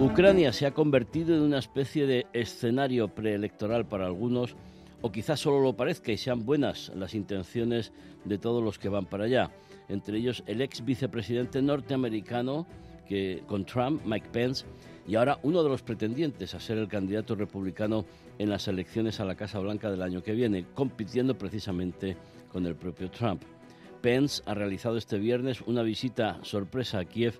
Ucrania se ha convertido en una especie de escenario preelectoral para algunos, o quizás solo lo parezca y sean buenas las intenciones de todos los que van para allá entre ellos el ex vicepresidente norteamericano que, con Trump, Mike Pence, y ahora uno de los pretendientes a ser el candidato republicano en las elecciones a la Casa Blanca del año que viene, compitiendo precisamente con el propio Trump. Pence ha realizado este viernes una visita sorpresa a Kiev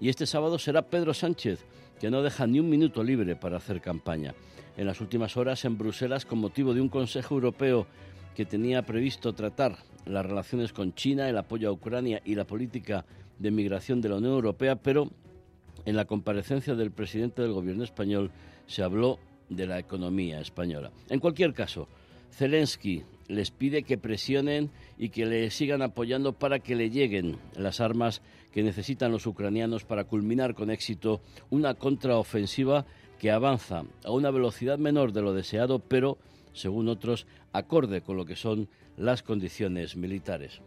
y este sábado será Pedro Sánchez, que no deja ni un minuto libre para hacer campaña. En las últimas horas en Bruselas, con motivo de un Consejo Europeo que tenía previsto tratar las relaciones con China, el apoyo a Ucrania y la política de migración de la Unión Europea, pero en la comparecencia del presidente del gobierno español se habló de la economía española. En cualquier caso, Zelensky les pide que presionen y que le sigan apoyando para que le lleguen las armas que necesitan los ucranianos para culminar con éxito una contraofensiva que avanza a una velocidad menor de lo deseado, pero según otros, acorde con lo que son las condiciones militares.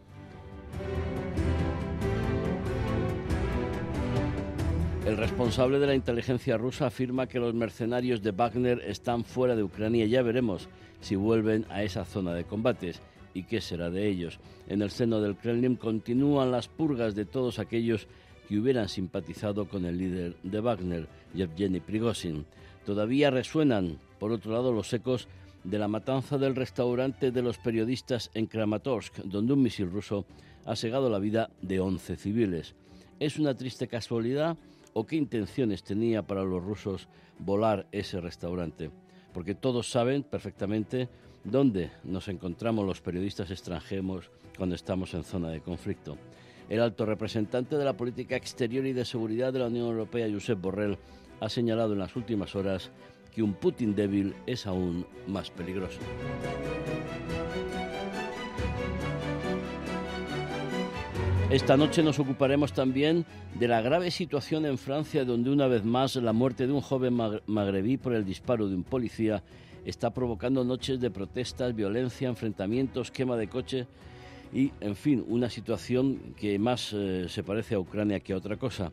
El responsable de la inteligencia rusa afirma que los mercenarios de Wagner están fuera de Ucrania. Ya veremos si vuelven a esa zona de combates y qué será de ellos. En el seno del Kremlin continúan las purgas de todos aquellos que hubieran simpatizado con el líder de Wagner, Yevgeny Prigozhin. Todavía resuenan, por otro lado, los ecos de la matanza del restaurante de los periodistas en Kramatorsk, donde un misil ruso ha segado la vida de 11 civiles. ¿Es una triste casualidad o qué intenciones tenía para los rusos volar ese restaurante? Porque todos saben perfectamente dónde nos encontramos los periodistas extranjeros cuando estamos en zona de conflicto. El alto representante de la política exterior y de seguridad de la Unión Europea, Josep Borrell, ha señalado en las últimas horas que un Putin débil es aún más peligroso. Esta noche nos ocuparemos también de la grave situación en Francia, donde una vez más la muerte de un joven magrebí por el disparo de un policía está provocando noches de protestas, violencia, enfrentamientos, quema de coche y, en fin, una situación que más eh, se parece a Ucrania que a otra cosa.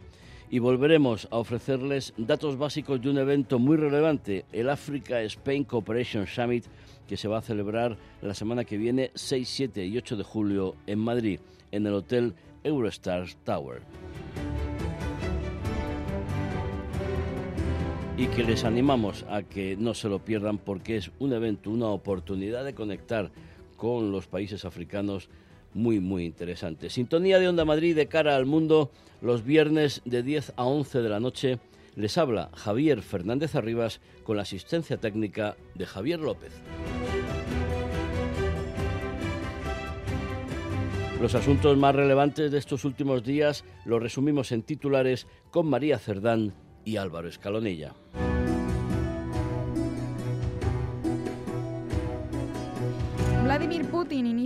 Y volveremos a ofrecerles datos básicos de un evento muy relevante, el Africa Spain Cooperation Summit, que se va a celebrar la semana que viene, 6, 7 y 8 de julio, en Madrid, en el Hotel Eurostars Tower. Y que les animamos a que no se lo pierdan porque es un evento, una oportunidad de conectar con los países africanos muy, muy interesante. Sintonía de Onda Madrid de cara al mundo los viernes de 10 a 11 de la noche. Les habla Javier Fernández Arribas con la asistencia técnica de Javier López. Los asuntos más relevantes de estos últimos días los resumimos en titulares con María Cerdán y Álvaro Escalonilla.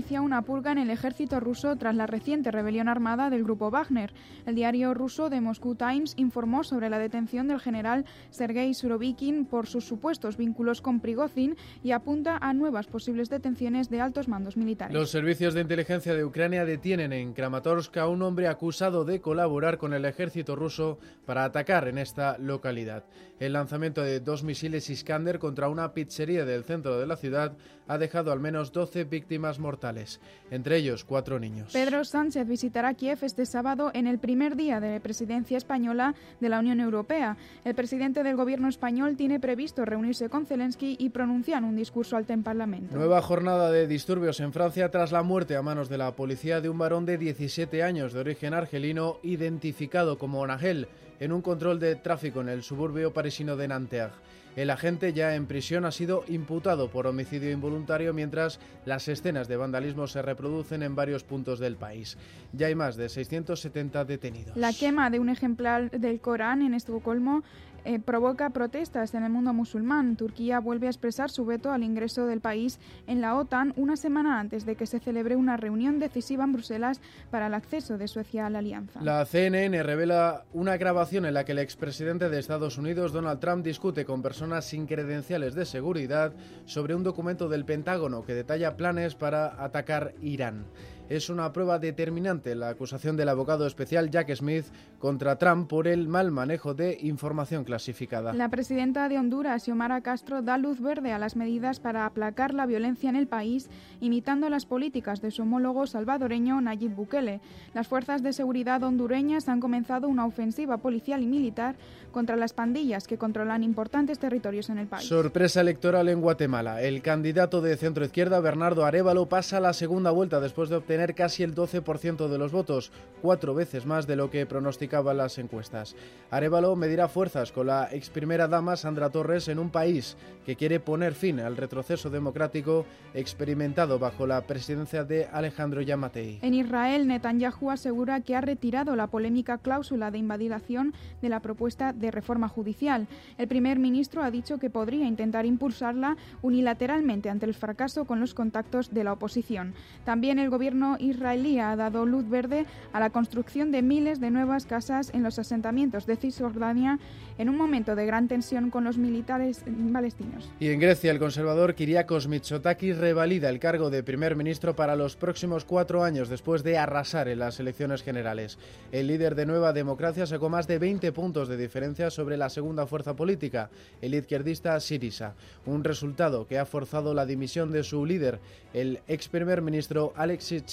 Inicia una purga en el ejército ruso tras la reciente rebelión armada del grupo Wagner. El diario ruso The Moscow Times informó sobre la detención del general Sergei Surovikin por sus supuestos vínculos con Prigozhin y apunta a nuevas posibles detenciones de altos mandos militares. Los servicios de inteligencia de Ucrania detienen en Kramatorsk a un hombre acusado de colaborar con el ejército ruso para atacar en esta localidad. El lanzamiento de dos misiles Iskander contra una pizzería del centro de la ciudad ha dejado al menos 12 víctimas mortales, entre ellos cuatro niños. Pedro Sánchez visitará Kiev este sábado en el primer día de la presidencia española de la Unión Europea. El presidente del gobierno español tiene previsto reunirse con Zelensky y pronunciar un discurso alto en Parlamento. Nueva jornada de disturbios en Francia tras la muerte a manos de la policía de un varón de 17 años de origen argelino identificado como Nagel en un control de tráfico en el suburbio parisino de Nanterre. El agente ya en prisión ha sido imputado por homicidio involuntario mientras las escenas de vandalismo se reproducen en varios puntos del país. Ya hay más de 670 detenidos. La quema de un ejemplar del Corán en Estocolmo eh, provoca protestas en el mundo musulmán. Turquía vuelve a expresar su veto al ingreso del país en la OTAN una semana antes de que se celebre una reunión decisiva en Bruselas para el acceso de Suecia a la alianza. La CNN revela una grabación en la que el expresidente de Estados Unidos, Donald Trump, discute con personas sin credenciales de seguridad sobre un documento del Pentágono que detalla planes para atacar Irán es una prueba determinante la acusación del abogado especial Jack Smith contra Trump por el mal manejo de información clasificada. La presidenta de Honduras, Xiomara Castro, da luz verde a las medidas para aplacar la violencia en el país, imitando las políticas de su homólogo salvadoreño Nayib Bukele. Las fuerzas de seguridad hondureñas han comenzado una ofensiva policial y militar contra las pandillas que controlan importantes territorios en el país. Sorpresa electoral en Guatemala. El candidato de centro izquierda, Bernardo Arevalo, pasa la segunda vuelta después de obtener tener casi el 12% de los votos, cuatro veces más de lo que pronosticaban las encuestas. Arevalo medirá fuerzas con la ex primera dama Sandra Torres en un país que quiere poner fin al retroceso democrático experimentado bajo la presidencia de Alejandro Yamatei. En Israel, Netanyahu asegura que ha retirado la polémica cláusula de invalidación de la propuesta de reforma judicial. El primer ministro ha dicho que podría intentar impulsarla unilateralmente ante el fracaso con los contactos de la oposición. También el gobierno israelí ha dado luz verde a la construcción de miles de nuevas casas en los asentamientos de Cisjordania en un momento de gran tensión con los militares palestinos. Y en Grecia, el conservador Kyriakos Mitsotakis revalida el cargo de primer ministro para los próximos cuatro años después de arrasar en las elecciones generales. El líder de Nueva Democracia sacó más de 20 puntos de diferencia sobre la segunda fuerza política, el izquierdista Sirisa, un resultado que ha forzado la dimisión de su líder, el ex primer ministro Alexis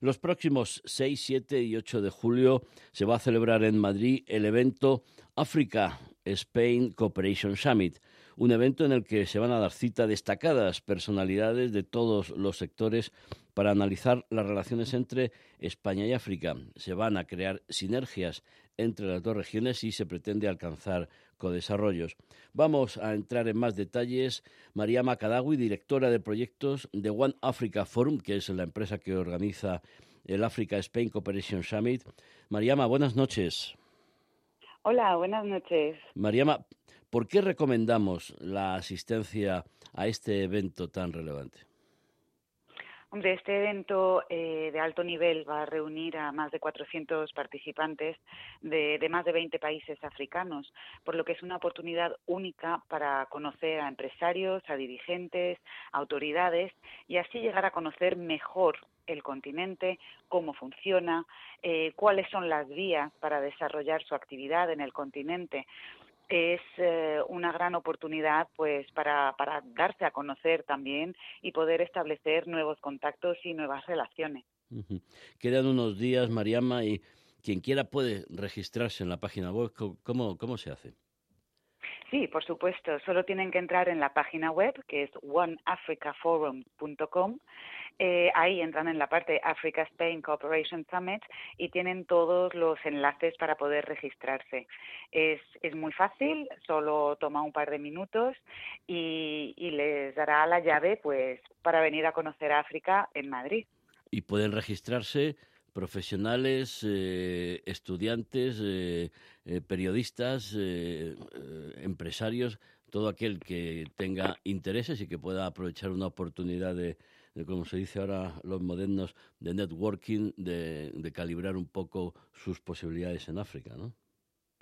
los próximos 6, 7 y 8 de julio se va a celebrar en Madrid el evento Africa Spain Cooperation Summit, un evento en el que se van a dar cita destacadas personalidades de todos los sectores para analizar las relaciones entre España y África. Se van a crear sinergias entre las dos regiones y se pretende alcanzar codesarrollos. Vamos a entrar en más detalles. María Macadawi, directora de proyectos de One Africa Forum, que es la empresa que organiza el Africa Spain Cooperation Summit. Mariama, buenas noches. Hola, buenas noches. Mariama, ¿por qué recomendamos la asistencia a este evento tan relevante? Este evento eh, de alto nivel va a reunir a más de 400 participantes de, más de 20 países africanos, por lo que es una oportunidad única para conocer a empresarios, a dirigentes, autoridades y así llegar a conocer mejor el continente, cómo funciona, eh, cuáles son las vías para desarrollar su actividad en el continente es eh, una gran oportunidad pues para, para darse a conocer también y poder establecer nuevos contactos y nuevas relaciones. Quedan unos días, Mariama, y quien quiera puede registrarse en la página web. ¿Cómo, cómo se hace? Sí, por supuesto. Solo tienen que entrar en la página web, que es oneafricaforum.com. Eh, ahí entran en la parte Africa Spain Cooperation Summit y tienen todos los enlaces para poder registrarse. Es, es muy fácil, solo toma un par de minutos y, y les dará la llave pues para venir a conocer África en Madrid. Y pueden registrarse profesionales, eh, estudiantes, eh, eh, periodistas, empresarios, todo aquel que tenga intereses y que pueda aprovechar una oportunidad de, como se dice ahora los modernos, de networking, de, de calibrar un poco sus posibilidades en África, ¿no?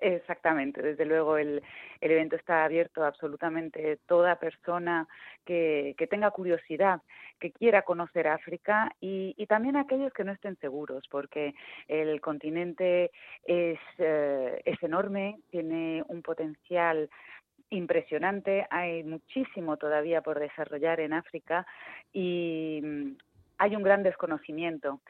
Exactamente, desde luego el, el, evento está abierto a absolutamente toda persona que, que, tenga curiosidad, que quiera conocer África y, y, también aquellos que no estén seguros, porque el continente es, eh, es enorme, tiene un potencial impresionante, hay muchísimo todavía por desarrollar en África y mm, hay un gran desconocimiento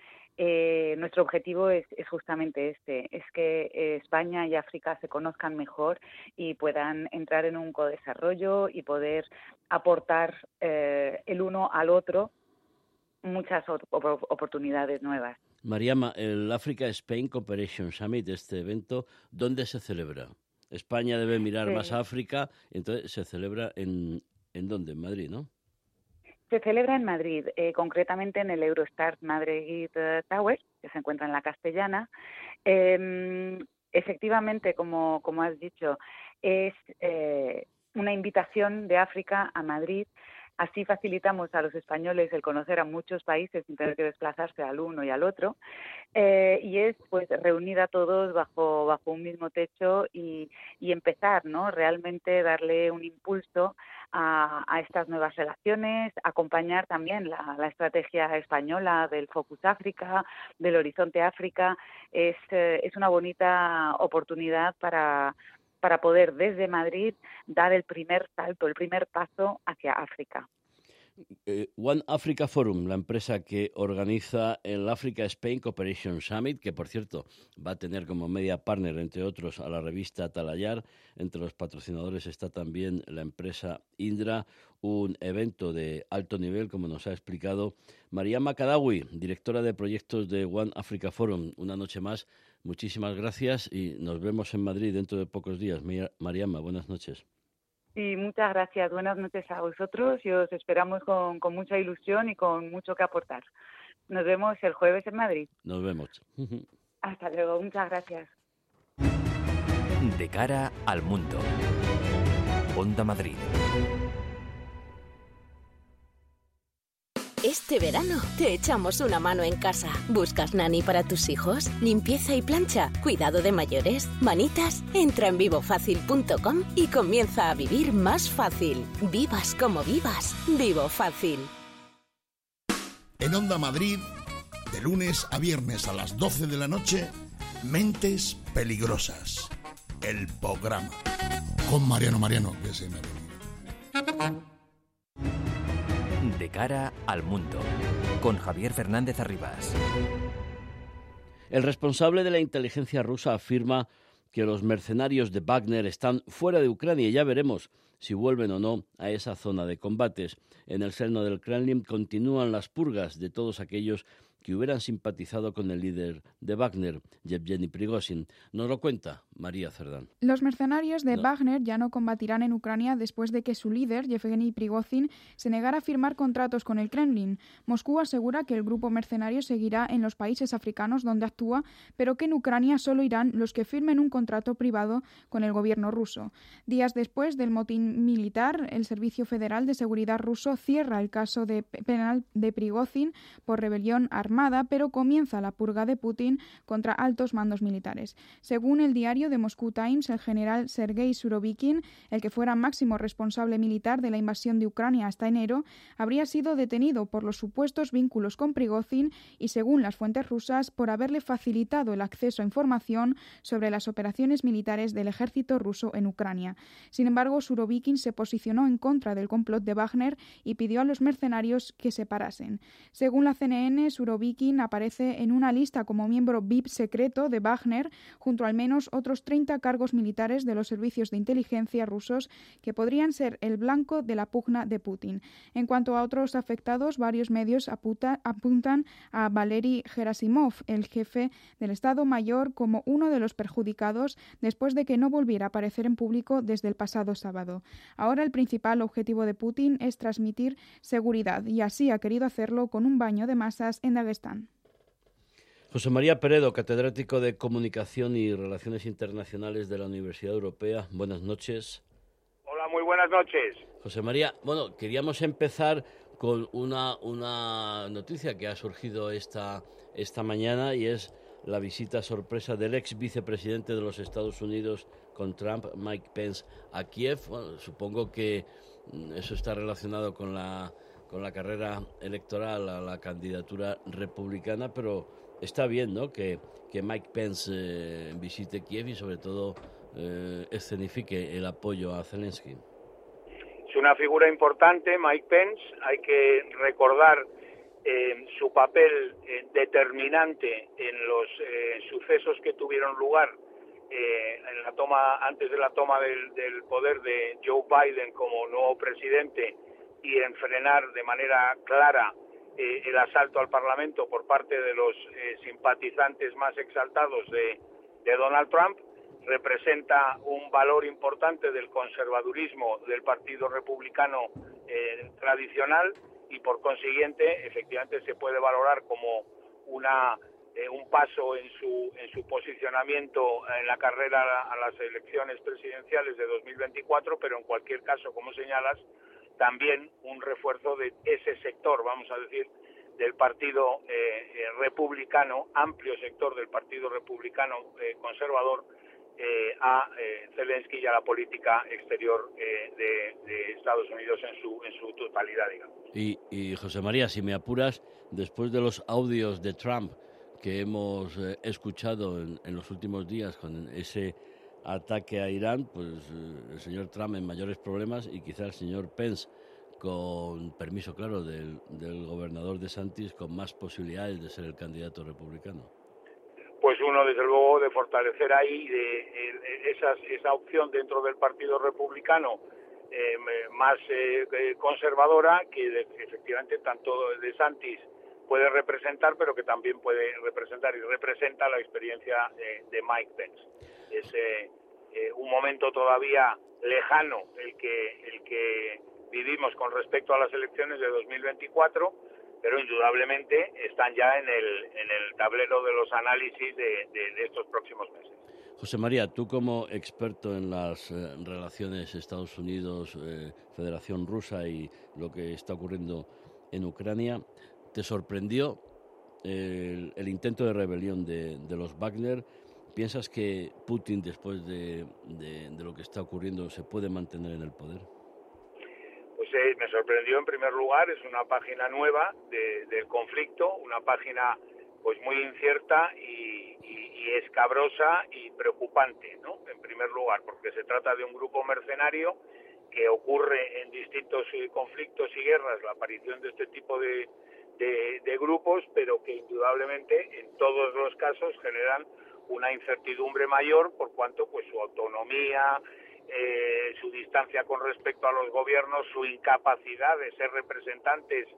eh, nuestro objetivo es, justamente este, es que eh, España y África se conozcan mejor y puedan entrar en un codesarrollo y poder aportar eh, el uno al otro muchas oportunidades nuevas. Mariama, el Africa Spain Cooperation Summit, este evento, ¿dónde se celebra? España debe mirar más a África, entonces se celebra en, ¿en dónde? En Madrid, ¿no? Se celebra en Madrid, eh, concretamente en el Eurostar Madrid eh, Tower, que se encuentra en la Castellana. Em, efectivamente, como, como has dicho, es eh, una invitación de África a Madrid Así facilitamos a los españoles el conocer a muchos países sin tener que desplazarse al uno y al otro. Eh, y es pues reunir a todos bajo, bajo un mismo techo y, empezar, ¿no? Realmente darle un impulso a, estas nuevas relaciones, acompañar también la, estrategia española del Focus África, del Horizonte África. Es, eh, es una bonita oportunidad para, para poder desde Madrid dar el primer salto, el primer paso hacia África. Eh, One Africa Forum, la empresa que organiza el Africa Spain Cooperation Summit, que por cierto va a tener como media partner, entre otros, a la revista Talayar. Entre los patrocinadores está también la empresa Indra, un evento de alto nivel, como nos ha explicado María Macadawi, directora de proyectos de One Africa Forum. Una noche más Muchísimas gracias y nos vemos en Madrid dentro de pocos días. Mariama, buenas noches. Sí, muchas gracias. Buenas noches a vosotros y os esperamos con, con mucha ilusión y con mucho que aportar. Nos vemos el jueves en Madrid. Nos vemos. Hasta luego. Muchas gracias. De cara al mundo. Onda Madrid. Este verano te echamos una mano en casa. ¿Buscas nani para tus hijos? ¿Limpieza y plancha? ¿Cuidado de mayores? ¿Manitas? Entra en vivofacil.com y comienza a vivir más fácil. Vivas como vivas. Vivo Fácil. En Onda Madrid, de lunes a viernes a las 12 de la noche, Mentes Peligrosas. El programa. Con Mariano Mariano, que cara al mundo, con Javier Fernández Arribas. El responsable de la inteligencia rusa afirma que los mercenarios de Wagner están fuera de Ucrania y ya veremos si vuelven o no a esa zona de combates. En el seno del Kremlin continúan las purgas de todos aquellos que hubieran simpatizado con el líder de Wagner, Yevgeny Prigozhin. Nos lo cuenta María Cerdán. Los mercenarios de Wagner ya no combatirán en Ucrania después de que su líder, Yevgeny Prigozhin, se negara a firmar contratos con el Kremlin. Moscú asegura que el grupo mercenario seguirá en los países africanos donde actúa, pero que en Ucrania solo irán los que firmen un contrato privado con el gobierno ruso. Días después del motín militar, el Servicio Federal de Seguridad ruso cierra el caso de penal de Prigozhin por rebelión armada pero comienza la purga de Putin contra altos mandos militares. Según el diario de Moscow Times, el general Sergei Surovikin, el que fuera máximo responsable militar de la invasión de Ucrania hasta enero, habría sido detenido por los supuestos vínculos con Prigozhin y, según las fuentes rusas, por haberle facilitado el acceso a información sobre las operaciones militares del ejército ruso en Ucrania. Sin embargo, Surovikin se posicionó en contra del complot de Wagner y pidió a los mercenarios que se parasen. Según la CNN, Surovikin Viking aparece en una lista como miembro VIP secreto de Wagner, junto a al menos otros 30 cargos militares de los servicios de inteligencia rusos que podrían ser el blanco de la pugna de Putin. En cuanto a otros afectados, varios medios apuntan a Valery Gerasimov, el jefe del Estado Mayor, como uno de los perjudicados después de que no volviera a aparecer en público desde el pasado sábado. Ahora el principal objetivo de Putin es transmitir seguridad y así ha querido hacerlo con un baño de masas en José María Peredo, catedrático de Comunicación y Relaciones Internacionales de la Universidad Europea. Buenas noches. Hola, muy buenas noches. José María, bueno, queríamos empezar con una, una noticia que ha surgido esta, esta mañana y es la visita sorpresa del ex vicepresidente de los Estados Unidos con Trump, Mike Pence, a Kiev. supongo que eso está relacionado con la con la carrera electoral a la candidatura republicana, pero está bien ¿no? que, que Mike Pence eh, visite Kiev y sobre todo eh, escenifique el apoyo a Zelensky. Es una figura importante, Mike Pence. Hay que recordar eh, su papel determinante en los sucesos que tuvieron lugar en la toma antes de la toma del, del poder de Joe Biden como nuevo presidente y en frenar de manera clara el asalto al Parlamento por parte de los simpatizantes más exaltados de, de Donald Trump, representa un valor importante del conservadurismo del Partido Republicano tradicional y por consiguiente efectivamente se puede valorar como una eh, un paso en su en su posicionamiento en la carrera a las elecciones presidenciales de 2024 pero en cualquier caso como señalas también un refuerzo de ese sector vamos a decir del partido eh, eh, republicano amplio sector del partido republicano conservador a Zelensky y a la política exterior de, de, Estados Unidos en su en su totalidad digamos. Y, José María, si me apuras, después de los audios de Trump que hemos eh, escuchado en, los últimos días con ese ataque a Irán, pues eh, el señor Trump en mayores problemas y quizá el señor Pence con permiso claro del, gobernador de Santis con más posibilidades de ser el candidato republicano. Pues uno, desde luego, de fortalecer ahí de, esa opción dentro del Partido Republicano eh, más eh, eh, conservadora que efectivamente tanto de Santis puede representar, pero que también puede representar y representa la experiencia de Mike Pence. Es un momento todavía lejano el que, el que vivimos con respecto a las elecciones de 2024, pero indudablemente están ya en el, en el tablero de los análisis de estos próximos meses. José María, tú como experto en las eh, relaciones Estados Unidos, eh, Federación Rusa y lo que está ocurriendo en Ucrania, ¿te sorprendió el, intento de rebelión de, los Wagner? ¿Piensas que Putin, después de, lo que está ocurriendo, se puede mantener en el poder? Pues eh, me sorprendió en primer lugar, es una página nueva del conflicto, una página pues muy incierta y, escabrosa y preocupante, ¿no? En primer lugar, porque se trata de un grupo mercenario que ocurre en distintos eh, conflictos y guerras la aparición de este tipo de, de, grupos, pero que indudablemente en todos los casos generan una incertidumbre mayor por cuanto pues su autonomía, eh, su distancia con respecto a los gobiernos, su incapacidad de ser representantes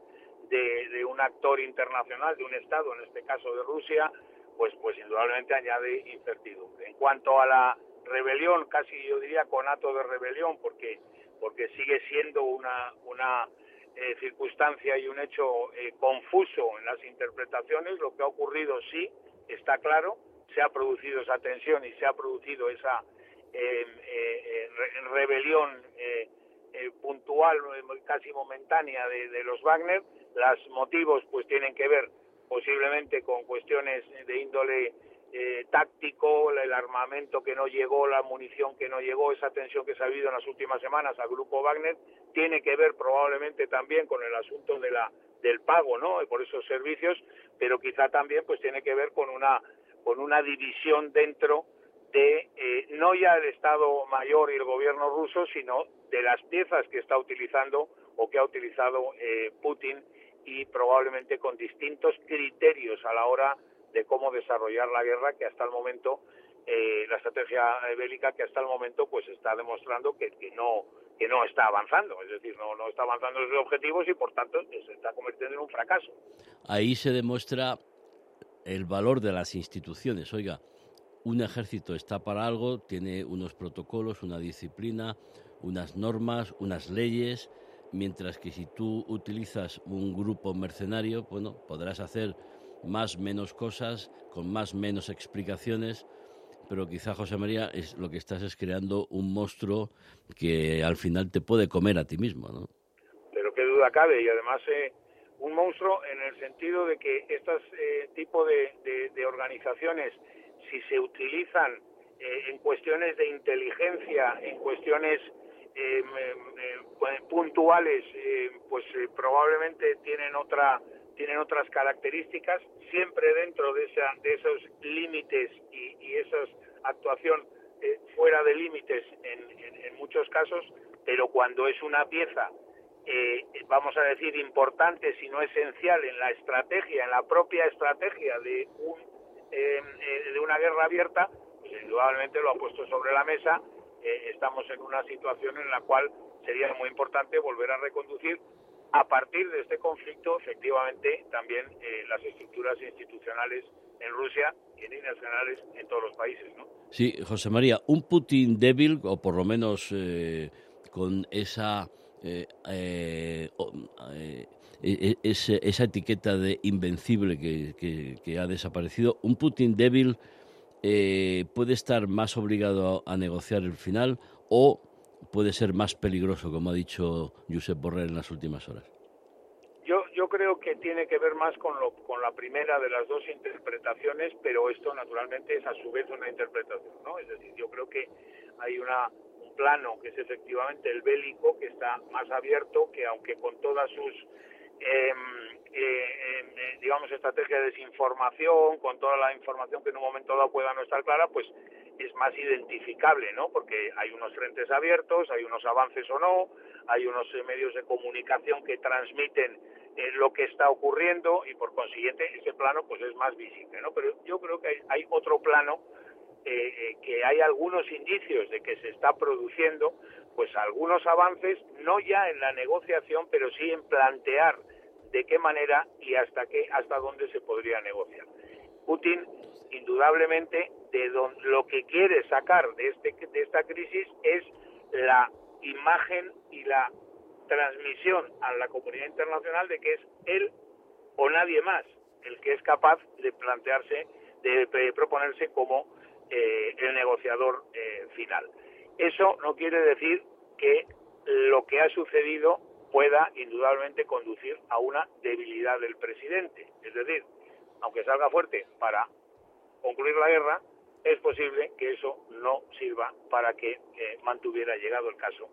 de, un actor internacional, de un Estado, en este caso de Rusia, pues, pues indudablemente añade incertidumbre. En cuanto a la rebelión, casi yo diría conato de rebelión, porque, porque sigue siendo una, una eh, circunstancia y un hecho eh, confuso en las interpretaciones, lo que ha ocurrido sí está claro, se ha producido esa tensión y se ha producido esa eh, rebelión puntual, casi momentánea de los Wagner, los motivos pues tienen que ver posiblemente con cuestiones de índole eh, táctico, el armamento que no llegó, la munición que no llegó, esa tensión que se ha habido en las últimas semanas al grupo Wagner, tiene que ver probablemente también con el asunto de la del pago, ¿no? Por esos servicios, pero quizá también pues tiene que ver con una con una división dentro de eh, no ya el Estado Mayor y el gobierno ruso, sino de las piezas que está utilizando o que ha utilizado eh, Putin y probablemente con distintos criterios a la hora de cómo desarrollar la guerra que hasta el momento eh, la estrategia bélica que hasta el momento pues está demostrando que, que no que no está avanzando, es decir, no, no está avanzando sus objetivos y por tanto se está convirtiendo en un fracaso. Ahí se demuestra el valor de las instituciones. Oiga, un ejército está para algo, tiene unos protocolos, una disciplina, unas normas, unas leyes, mientras que si tú utilizas un grupo mercenario, bueno, podrás hacer más menos cosas, con más menos explicaciones, pero quizá José María es lo que estás es creando un monstruo que al final te puede comer a ti mismo, ¿no? Pero qué duda cabe y además eh, un monstruo en el sentido de que este tipo de, organizaciones, si se utilizan eh, en cuestiones de inteligencia, en cuestiones eh, puntuales eh, pues eh, probablemente tienen otra tienen otras características siempre dentro de esa de esos límites y, y esa actuación eh, fuera de límites en, muchos casos pero cuando es una pieza vamos a decir importante si no esencial en la estrategia en la propia estrategia de un de una guerra abierta pues indudablemente lo ha puesto sobre la mesa estamos en una situación en la cual sería muy importante volver a reconducir a partir de este conflicto, efectivamente, también eh, las estructuras institucionales en Rusia y en líneas generales en todos los países, ¿no? Sí, José María, un Putin débil, o por lo menos eh, con esa, eh, e, e, esa etiqueta de invencible que, ha desaparecido, un Putin débil puede estar más obligado a negociar el final o puede ser más peligroso, como ha dicho Josep Borrell en las últimas horas? Yo, yo creo que tiene que ver más con, lo, con la primera de las dos interpretaciones, pero esto naturalmente es a su vez una interpretación, ¿no? Es decir, yo creo que hay una, un plano que es efectivamente el bélico, que está más abierto, que aunque con todas sus, em, eh, em, eh, digamos, estrategias de desinformación, con toda la información que en un momento dado pueda no estar clara, pues es más identificable, ¿no? Porque hay unos frentes abiertos, hay unos avances o no, hay unos eh, medios de comunicación que transmiten eh, lo que está ocurriendo y por consiguiente ese plano pues es más visible, ¿no? Pero yo creo que hay, otro plano eh, que hay algunos indicios de que se está produciendo pues algunos avances no ya en la negociación pero sí en plantear de qué manera y hasta qué hasta dónde se podría negociar. Putin indudablemente de lo que quiere sacar de, este, de esta crisis es la imagen y la transmisión a la comunidad internacional de que es él o nadie más el que es capaz de plantearse, de, proponerse como eh, el negociador eh, final. Eso no quiere decir que lo que ha sucedido pueda indudablemente conducir a una debilidad del presidente. Es decir, aunque salga fuerte para concluir la guerra, es posible que eso no sirva para que eh, mantuviera llegado el caso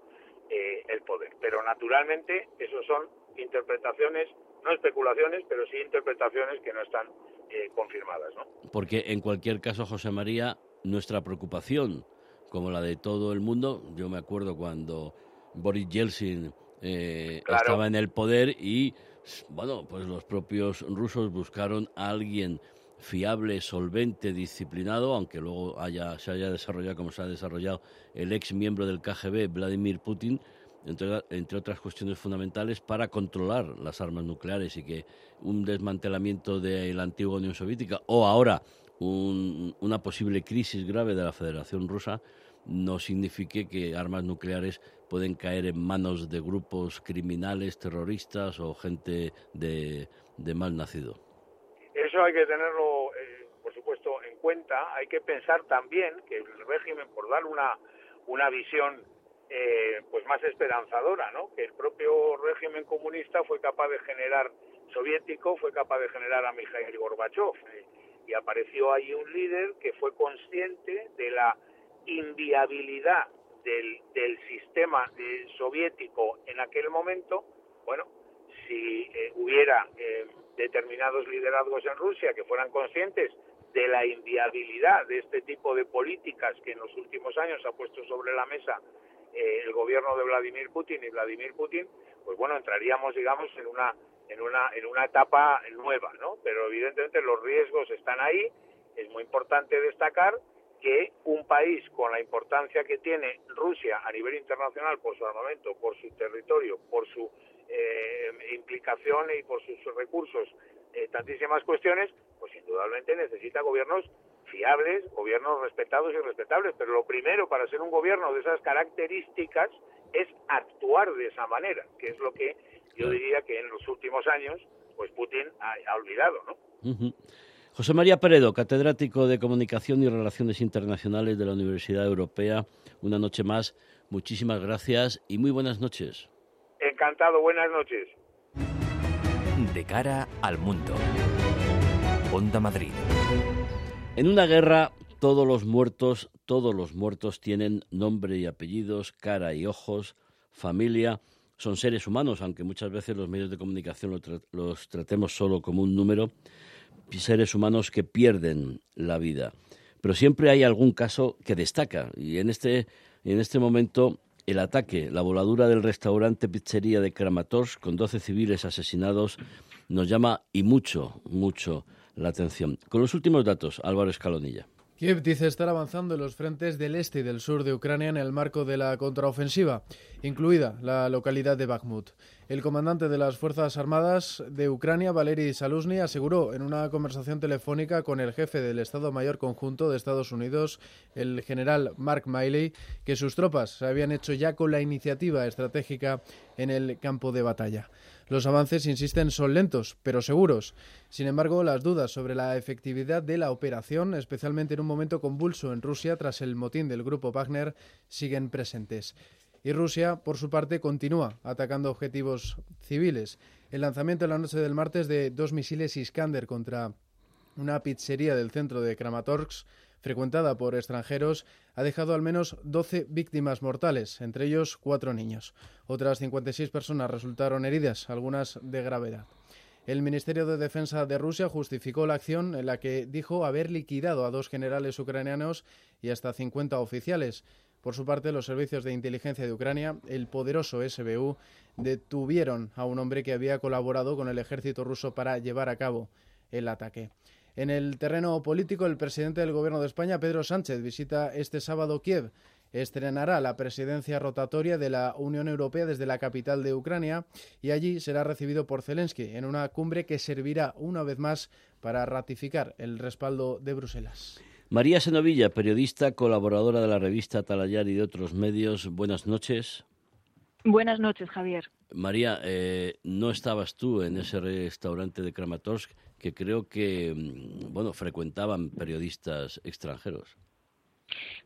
eh, el poder. Pero naturalmente eso son interpretaciones, no especulaciones, pero sí interpretaciones que no están eh, confirmadas. ¿no? Porque en cualquier caso, José María, nuestra preocupación, como la de todo el mundo, yo me acuerdo cuando Boris Yeltsin estaba en el poder y, bueno, pues los propios rusos buscaron a alguien fiable, solvente, disciplinado, aunque luego haya, se haya desarrollado como se ha desarrollado el ex miembro del KGB, Vladimir Putin, entre, entre, otras cuestiones fundamentales, para controlar las armas nucleares y que un desmantelamiento de la antigua Unión Soviética o ahora una posible crisis grave de la Federación Rusa no signifique que armas nucleares pueden caer en manos de grupos criminales, terroristas o gente de mal nacido. Eso hay que tenerlo, eh, por supuesto, en cuenta. Hay que pensar también que el régimen, por dar una, una visión eh, pues más esperanzadora, ¿no? Que el propio régimen comunista fue capaz de generar, soviético, fue capaz de generar a Mikhail Gorbachev. Eh, y apareció ahí un líder que fue consciente de la inviabilidad del, del sistema soviético en aquel momento. Bueno, si hubiera determinados liderazgos en Rusia que fueran conscientes de la inviabilidad de este tipo de políticas que en los últimos años ha puesto sobre la mesa eh, el gobierno de Vladimir Putin y Vladimir Putin, pues bueno, entraríamos, digamos, en una en una en una etapa nueva, ¿no? Pero evidentemente los riesgos están ahí. Es muy importante destacar que un país con la importancia que tiene Rusia a nivel internacional por su armamento, por su territorio, por su eh, implicación y por sus recursos eh, tantísimas cuestiones, pues indudablemente necesita gobiernos fiables, gobiernos respetados y respetables. Pero lo primero para ser un gobierno de esas características es actuar de esa manera, que es lo que yo diría que en los últimos años, pues Putin ha, olvidado, ¿no? José María Peredo, catedrático de Comunicación y Relaciones Internacionales de la Universidad Europea, una noche más. Muchísimas gracias y muy buenas noches. Encantado, buenas noches. De cara al mundo. Onda Madrid. En una guerra, todos los muertos, todos los muertos tienen nombre y apellidos, cara y ojos, familia. Son seres humanos, aunque muchas veces los medios de comunicación los, tratemos solo como un número, seres humanos que pierden la vida. Pero siempre hay algún caso que destaca, y en este, en este momento el ataque, la voladura del restaurante pizzería de Kramatorsk con 12 civiles asesinados nos llama y mucho, mucho la atención. Con los últimos datos, Álvaro Escalonilla. Kiev dice estar avanzando en los frentes del este y del sur de Ucrania en el marco de la contraofensiva, incluida la localidad de Bakhmut. El comandante de las Fuerzas Armadas de Ucrania, Valery Saluzny, aseguró en una conversación telefónica con el jefe del Estado Mayor Conjunto de Estados Unidos, el general Mark Miley, que sus tropas se habían hecho ya con la iniciativa estratégica en el campo de batalla. Los avances, insisten, son lentos, pero seguros. Sin embargo, las dudas sobre la efectividad de la operación, especialmente en un momento convulso en Rusia tras el motín del grupo Wagner, siguen presentes. Y Rusia, por su parte, continúa atacando objetivos civiles. El lanzamiento en la noche del martes de dos misiles Iskander contra una pizzería del centro de Kramatorsk, frecuentada por extranjeros, ha dejado al menos 12 víctimas mortales, entre ellos cuatro niños. Otras 56 personas resultaron heridas, algunas de gravedad. El Ministerio de Defensa de Rusia justificó la acción en la que dijo haber liquidado a dos generales ucranianos y hasta 50 oficiales. Por su parte, los servicios de inteligencia de Ucrania, el poderoso SBU, detuvieron a un hombre que había colaborado con el ejército ruso para llevar a cabo el ataque. En el terreno político, el presidente del Gobierno de España, Pedro Sánchez, visita este sábado Kiev. Estrenará la presidencia rotatoria de la Unión Europea desde la capital de Ucrania y allí será recibido por Zelensky en una cumbre que servirá una vez más para ratificar el respaldo de Bruselas. María Senovilla, periodista, colaboradora de la revista Talayar y de otros medios. Buenas noches. Buenas noches, Javier. María, eh, no estabas tú en ese restaurante de Kramatorsk que creo que, mm, bueno, frecuentaban periodistas extranjeros.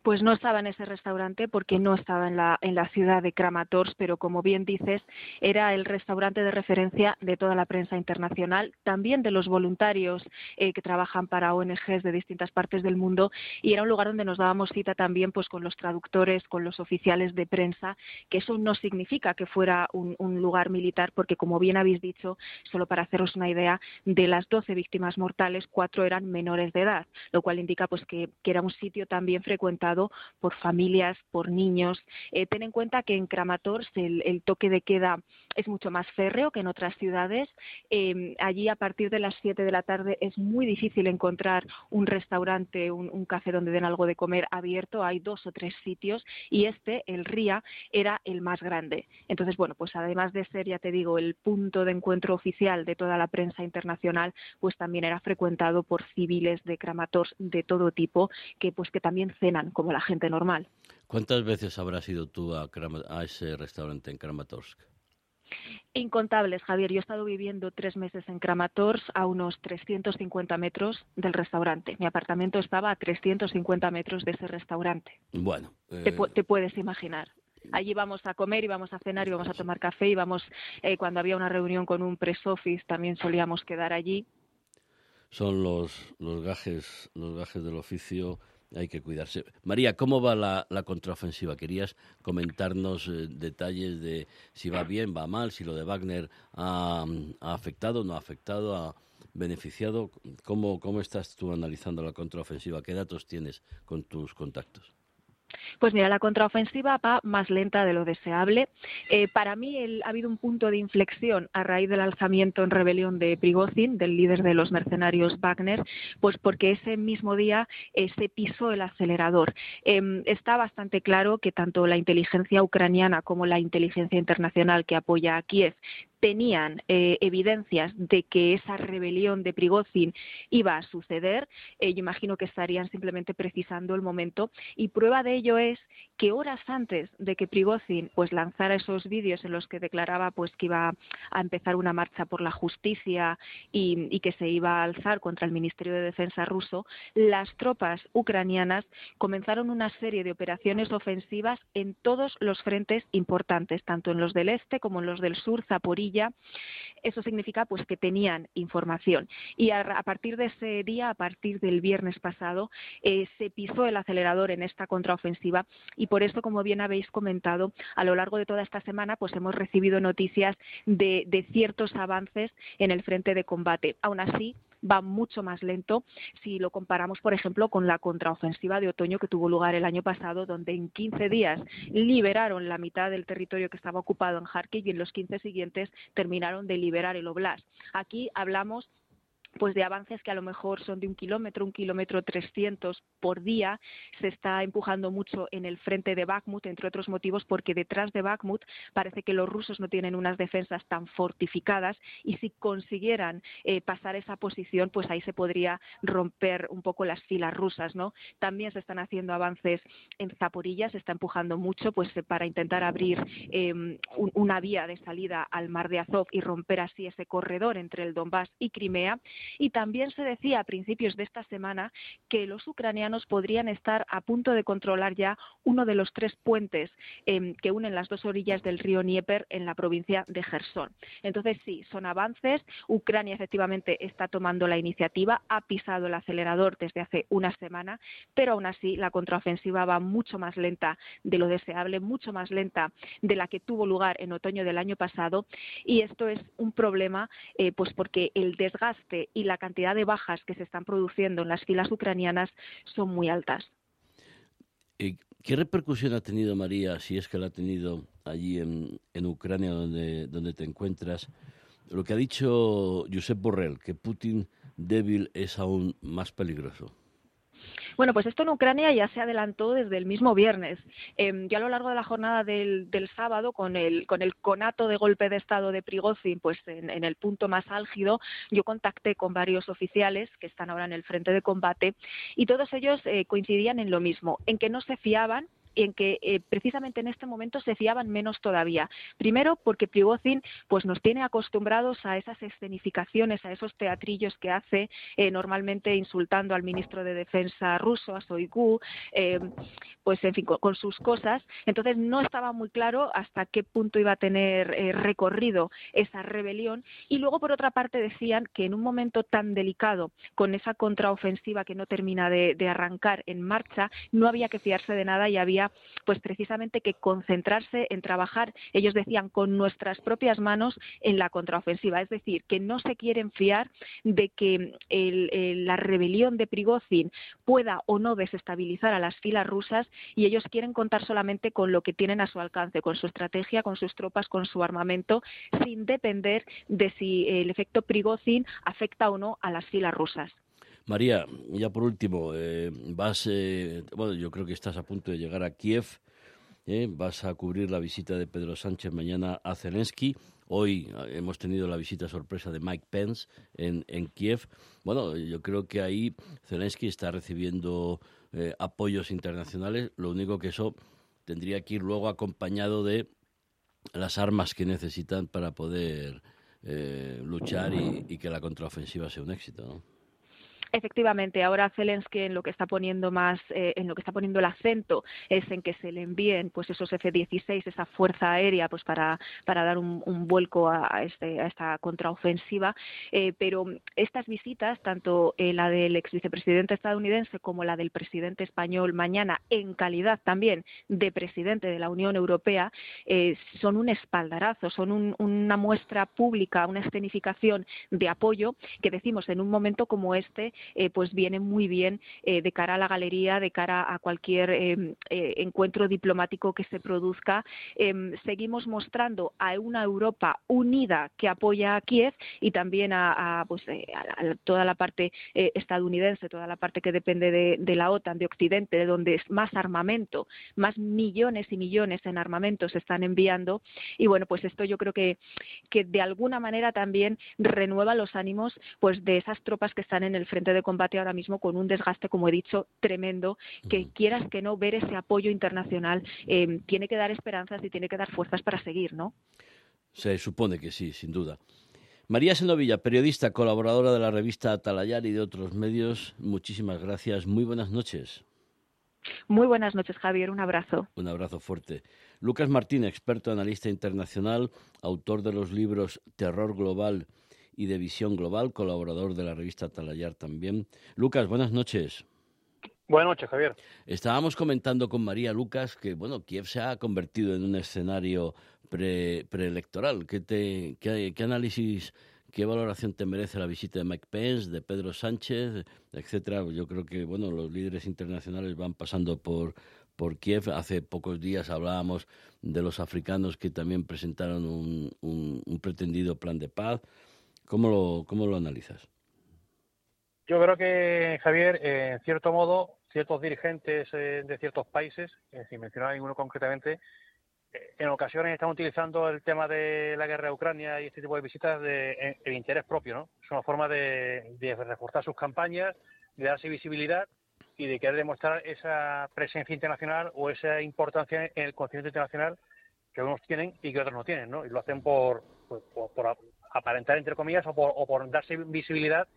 Pues no estaba en ese restaurante porque no estaba en la, en la ciudad de Kramatorsk, pero como bien dices, era el restaurante de referencia de toda la prensa internacional, también de los voluntarios eh, que trabajan para ONGs de distintas partes del mundo, y era un lugar donde nos dábamos cita también pues con los traductores, con los oficiales de prensa, que eso no significa que fuera un, lugar militar, porque como bien habéis dicho, solo para haceros una idea, de las 12 víctimas mortales, cuatro eran menores de edad, lo cual indica pues que, que era un sitio también frecuentado por familias, por niños. Eh, ten en cuenta que en Kramatorsk el, toque de queda es mucho más férreo que en otras ciudades. Em, allí a partir de las 7 de la tarde es muy difícil encontrar un restaurante, un, café donde den algo de comer abierto. Hay dos o tres sitios y este, el RIA, era el más grande. Entonces, bueno, pues además de ser, ya te digo, el punto de encuentro oficial de toda la prensa internacional, pues también era frecuentado por civiles de Kramatorsk de todo tipo que pues que también cenan como la gente normal. ¿Cuántas veces habrás ido tú a, ese restaurante en Kramatorsk? Incontables, Javier. Yo he estado viviendo tres meses en Kramatorsk a unos 350 metros del restaurante. Mi apartamento estaba a 350 metros de ese restaurante. Bueno. Te, eh, puedes imaginar. Allí íbamos a comer, íbamos a cenar, íbamos a tomar café, íbamos, eh, cuando había una reunión con un press office, también solíamos quedar allí. Son los, los, gajes, los gajes del oficio hay que cuidarse. María, ¿cómo va la, contraofensiva? Querías comentarnos eh, detalles de si va bien, va mal, si lo de Wagner ha, ha afectado, no ha afectado, ha beneficiado. ¿Cómo, ¿Cómo estás tú analizando la contraofensiva? ¿Qué datos tienes con tus contactos? Pues mira, la contraofensiva va más lenta de lo deseable. Eh, para mí ha habido un punto de inflexión a raíz del alzamiento en rebelión de Prigozhin, del líder de los mercenarios Wagner, pues porque ese mismo día eh, se pisó el acelerador. Em, está bastante claro que tanto la inteligencia ucraniana como la inteligencia internacional que apoya a Kiev tenían eh, evidencias de que esa rebelión de Prigozhin iba a suceder, eh, yo imagino que estarían simplemente precisando el momento. Y prueba de ello es que horas antes de que Prigozhin pues lanzara esos vídeos en los que declaraba pues que iba a empezar una marcha por la justicia y, que se iba a alzar contra el Ministerio de Defensa ruso, las tropas ucranianas comenzaron una serie de operaciones ofensivas en todos los frentes importantes, tanto en los del este como en los del sur, Zaporilla eso significa pues que tenían información y a, partir de ese día, a partir del viernes pasado, eh, se pisó el acelerador en esta contraofensiva y por eso, como bien habéis comentado, a lo largo de toda esta semana pues hemos recibido noticias de, de ciertos avances en el frente de combate. Aún así, va mucho más lento si lo comparamos, por ejemplo, con la contraofensiva de otoño que tuvo lugar el año pasado, donde en 15 días liberaron la mitad del territorio que estaba ocupado en Kharkiv y en los 15 siguientes terminaron de liberar el Oblast. Aquí hablamos pues de avances que a lo mejor son de un kilómetro, un kilómetro trescientos por día. Se está empujando mucho en el frente de Bakhmut, entre otros motivos, porque detrás de Bakhmut parece que los rusos no tienen unas defensas tan fortificadas y si consiguieran eh, pasar esa posición, pues ahí se podría romper un poco las filas rusas, ¿no? También se están haciendo avances en Zaporilla, se está empujando mucho, pues para intentar abrir em, una vía de salida al mar de Azov y romper así ese corredor entre el Donbass y Crimea. Y también se decía a principios de esta semana que los ucranianos podrían estar a punto de controlar ya uno de los tres puentes em, que unen las dos orillas del río Dnieper en la provincia de Gerson. Entonces, sí, son avances. Ucrania efectivamente está tomando la iniciativa, ha pisado el acelerador desde hace una semana, pero aún así la contraofensiva va mucho más lenta de lo deseable, mucho más lenta de la que tuvo lugar en otoño del año pasado. Y esto es un problema, eh, pues porque el desgaste y la cantidad de bajas que se están produciendo en las filas ucranianas son muy altas. ¿Qué repercusión ha tenido María, si es que la ha tenido allí en, en Ucrania, donde, donde te encuentras, lo que ha dicho Josep Borrell, que Putin débil es aún más peligroso? Bueno, pues esto en Ucrania ya se adelantó desde el mismo viernes. Eh, ya a lo largo de la jornada del, sábado, con el, con el conato de golpe de Estado de Prigozhin, pues en, el punto más álgido, yo contacté con varios oficiales que están ahora en el frente de combate y todos ellos eh, coincidían en lo mismo, en que no se fiaban en que eh, precisamente en este momento se fiaban menos todavía. Primero, porque Prigozhin pues, nos tiene acostumbrados a esas escenificaciones, a esos teatrillos que hace eh, normalmente insultando al ministro de Defensa ruso, a Soigu, eh, pues en fin, con, sus cosas. Entonces no estaba muy claro hasta qué punto iba a tener recorrido esa rebelión. Y luego, por otra parte, decían que en un momento tan delicado, con esa contraofensiva que no termina de arrancar en marcha, no había que fiarse de nada y había pues precisamente que concentrarse en trabajar, ellos decían, con nuestras propias manos en la contraofensiva. Es decir, que no se quieren fiar de que la rebelión de Prigozhin pueda o no desestabilizar a las filas rusas y ellos quieren contar solamente con lo que tienen a su alcance, con su estrategia, con sus tropas, con su armamento, sin depender de si el efecto Prigozhin afecta o no a las filas rusas. María, ya por último, eh, vas, eh, bueno, yo creo que estás a punto de llegar a Kiev. Eh, vas a cubrir la visita de Pedro Sánchez mañana a Zelensky. Hoy hemos tenido la visita sorpresa de Mike Pence en, en Kiev. Bueno, yo creo que ahí Zelensky está recibiendo apoyos internacionales. Lo único que eso tendría que ir luego acompañado de las armas que necesitan para poder luchar y, y, que la contraofensiva sea un éxito. ¿no? Efectivamente, ahora Zelensky en lo que está poniendo más, eh, en lo que está poniendo el acento es en que se le envíen pues esos F-16, esa fuerza aérea, pues para, para dar un, vuelco a, este, a, esta contraofensiva. Eh, pero estas visitas, tanto eh, la del ex vicepresidente estadounidense como la del presidente español mañana, en calidad también de presidente de la Unión Europea, son un espaldarazo, son una muestra pública, una escenificación de apoyo que decimos en un momento como este eh, pues viene muy bien eh, de cara a la galería, de cara a cualquier eh, encuentro diplomático que se produzca. Em, seguimos mostrando a una Europa unida que apoya a Kiev y también a, pues, toda la parte estadounidense, toda la parte que depende de, la OTAN, de Occidente, de donde es más armamento, más millones y millones en armamento se están enviando. Y bueno, pues esto yo creo que, que de alguna manera también renueva los ánimos pues de esas tropas que están en el frente de combate ahora mismo con un desgaste, como he dicho, tremendo, que quieras que no ver ese apoyo internacional eh, tiene que dar esperanzas y tiene que dar fuerzas para seguir, ¿no? Se supone que sí, sin duda. María Senovilla, periodista, colaboradora de la revista Atalayar y de otros medios, muchísimas gracias. Muy buenas noches. Muy buenas noches, Javier. Un abrazo. Un abrazo fuerte. Lucas Martín, experto analista internacional, autor de los libros Terror Global y de Visión Global, colaborador de la revista Talayar también. Lucas, buenas noches. Buenas noches, Javier. Estábamos comentando con María Lucas que, bueno, Kiev se ha convertido en un escenario preelectoral. ¿Qué, te, qué, qué análisis, qué valoración te merece la visita de Mike Pence, de Pedro Sánchez, etcétera? Yo creo que, bueno, los líderes internacionales van pasando por, por Kiev. Hace pocos días hablábamos de los africanos que también presentaron un, un pretendido plan de paz. ¿Cómo lo, cómo lo analizas? Yo creo que, Javier, en cierto modo, ciertos dirigentes eh, de ciertos países, eh, sin mencionar ninguno concretamente, eh, en ocasiones están utilizando el tema de la guerra de Ucrania y este tipo de visitas de, en, interés propio, ¿no? Es una forma de, de reforzar sus campañas, de darse visibilidad y de querer demostrar esa presencia internacional o esa importancia en el continente internacional que unos tienen y que otros no tienen, ¿no? Y lo hacen por, pues, por, aparentar, entre comillas, o por, o por darse visibilidad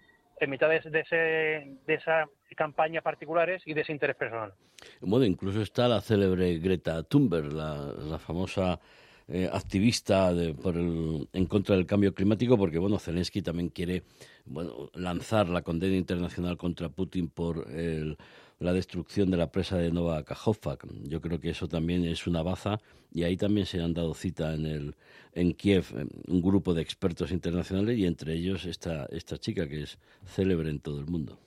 en mitad de, ese, de esa campaña particulares y de ese interés personal. Bueno, incluso está la célebre Greta Thunberg, la, famosa eh, activista por el, en contra del cambio climático, porque bueno, Zelensky también quiere bueno, lanzar la condena internacional contra Putin por el, la destrucción de la presa de Nova Kajovka. Yo creo que eso también es una baza y ahí también se han dado cita en, el, en Kiev un grupo de expertos internacionales y entre ellos esta, esta chica que es célebre en todo el mundo.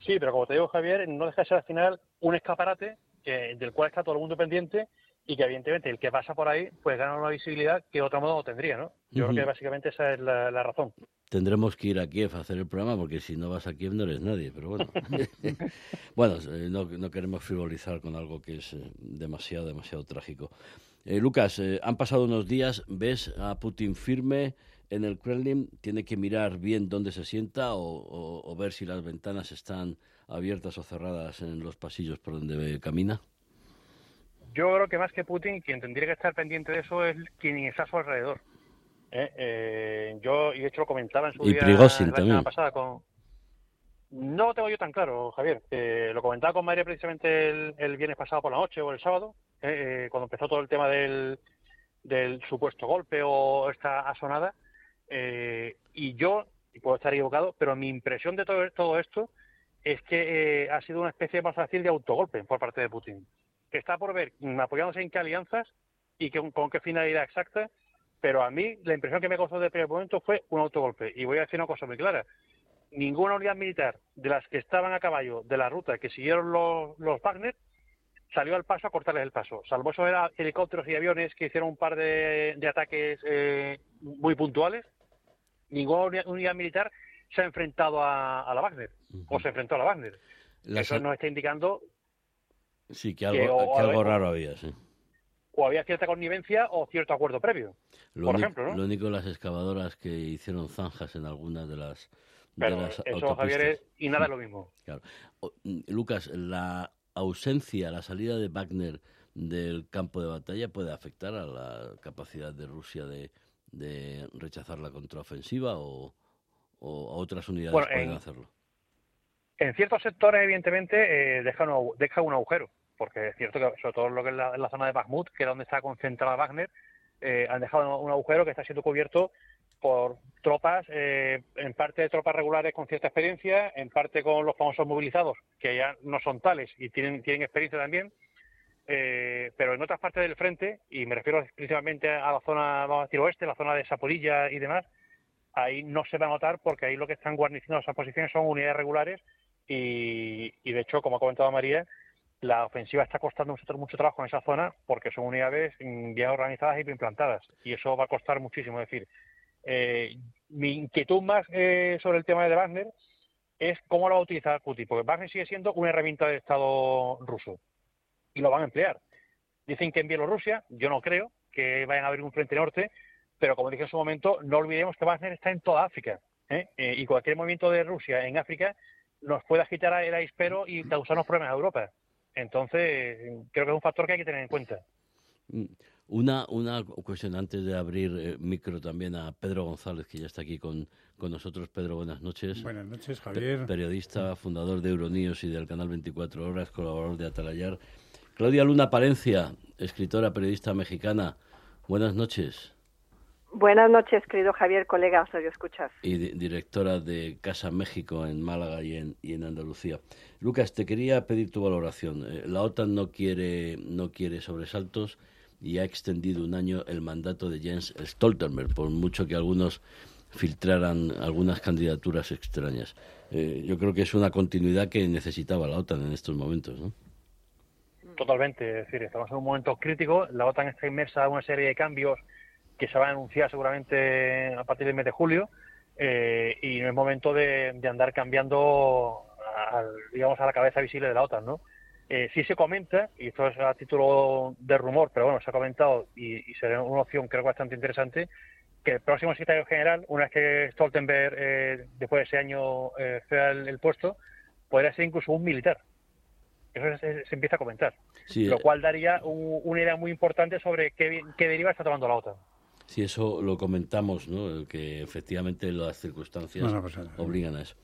Sí, pero como te digo, Javier, no deja de ser al final un escaparate del cual está todo el mundo pendiente y que evidentemente el que pasa por ahí pues gana una visibilidad que de otro modo no tendría, ¿no? Yo creo que básicamente esa es la, razón. Tendremos que ir a Kiev a hacer el programa porque si no vas a Kiev no eres nadie, pero bueno. bueno, eh, no, no, queremos frivolizar con algo que es eh, demasiado, demasiado trágico. Eh, Lucas, han pasado unos días, ¿ves a Putin firme en el Kremlin? ¿Tiene que mirar bien dónde se sienta o, o ver si las ventanas están abiertas o cerradas en los pasillos por donde camina? Yo creo que más que Putin, quien tendría que estar pendiente de eso es quien está a su alrededor. ¿eh? Eh, yo, y de hecho lo comentaba en su y día la semana pasada con... No lo tengo yo tan claro, Javier. Eh, lo comentaba con María precisamente el, viernes pasado por la noche o el sábado, cuando empezó todo el tema del, del supuesto golpe o esta asonada. y yo, y puedo estar equivocado, pero mi impresión de todo, todo esto es que ha sido una especie, más fácil de autogolpe por parte de Putin que está por ver mm, apoyándose en qué alianzas y con qué finalidad exacta, pero a mí la impresión que me causó de primer momento fue un autogolpe. Y voy a decir una cosa muy clara. Ninguna unidad militar de las que estaban a caballo de la ruta que siguieron los, los Wagner salió al paso a cortarles el paso, salvo esos helicópteros y aviones que hicieron un par de, ataques eh, muy puntuales. Ninguna unidad militar se ha enfrentado a, la Wagner o se enfrentó a la Wagner. Eso nos está indicando Sí, que algo, algo raro había, sí. O había cierta connivencia o cierto acuerdo previo, por ejemplo, ¿no? Lo único las excavadoras que hicieron zanjas en algunas de las Pero eso, Javier, es, y nada es lo mismo. Claro. Mm, Lucas, la ausencia, la salida de Wagner del campo de batalla puede afectar a la capacidad de Rusia de, de rechazar la contraofensiva o, o a otras unidades pueden hacerlo. En ciertos sectores, evidentemente, eh, deja, un, deja un agujero, porque es cierto que, sobre todo lo que es la, zona de Bakhmut, que es donde está concentrada Wagner, eh, han dejado un agujero que está siendo cubierto por tropas, eh, en parte de tropas regulares con cierta experiencia, en parte con los famosos movilizados, que ya no son tales y tienen, tienen experiencia también, pero en otras partes del frente, y me refiero principalmente a la zona, vamos a decir, oeste, la zona de Saporilla y demás, ahí no se va a notar porque ahí lo que están guarneciendo esas posiciones son unidades regulares y, de hecho, como ha comentado María, la ofensiva está costando mucho, trabajo en esa zona porque son unidades bien organizadas y bien plantadas y eso va a costar muchísimo. Es decir, eh, mi inquietud más eh, sobre el tema de Wagner es cómo lo va a utilizar Putin, porque Wagner sigue siendo una herramienta del Estado ruso y lo van a emplear. Dicen que en Bielorrusia, yo no creo que vayan a abrir un frente norte, pero como dije en su momento, no olvidemos que Wagner está en toda África ¿eh? y cualquier movimiento de Rusia en África nos puede agitar el aispero y causarnos problemas a Europa. Entonces, creo que es un factor que hay que tener en cuenta. Mm, una, una cuestión antes de abrir eh, micro también a Pedro González, que ya está aquí con, con nosotros. Pedro, buenas noches. Buenas noches, Javier. periodista, fundador de Euronews y del canal 24 Horas, colaborador de Atalayar. Claudia Luna Palencia, escritora, periodista mexicana. Buenas noches. Buenas noches, querido Javier, colega, soy escuchas. Y directora de Casa México en Málaga y en, y en Andalucía. Lucas, te quería pedir tu valoración. Eh, la OTAN no quiere, no quiere sobresaltos y ha extendido un año el mandato de Jens Stoltenberg, por mucho que algunos filtraran algunas candidaturas extrañas. Eh, yo creo que es una continuidad que necesitaba la OTAN en estos momentos, ¿no? Totalmente, es decir, estamos en un momento crítico, la OTAN está inmersa en una serie de cambios que se van a anunciar seguramente a partir del mes de julio eh, y no es momento de, andar cambiando, digamos, a la cabeza visible de la OTAN, ¿no? Eh, sí se comenta, y esto es a título de rumor, pero bueno, se ha comentado y, y será una opción creo bastante interesante, que el próximo secretario general, una vez que Stoltenberg, eh, después de ese año, eh, sea el, puesto, podría ser incluso un militar. Eso se, empieza a comentar. lo cual daría una idea muy importante sobre qué, qué deriva está tomando la OTAN. Sí, eso lo comentamos, ¿no? que efectivamente las circunstancias obligan a eso.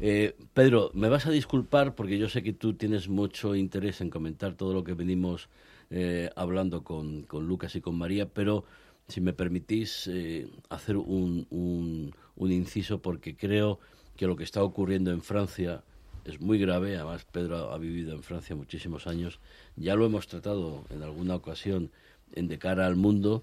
Eh, Pedro, me vas a disculpar porque yo sé que tú tienes mucho interés en comentar todo lo que venimos eh, hablando con, con, Lucas y con María, pero si me permitís eh, hacer un, un, un inciso porque creo que lo que está ocurriendo en Francia es muy grave. Además, Pedro ha vivido en Francia muchísimos años. Ya lo hemos tratado en alguna ocasión en de cara al mundo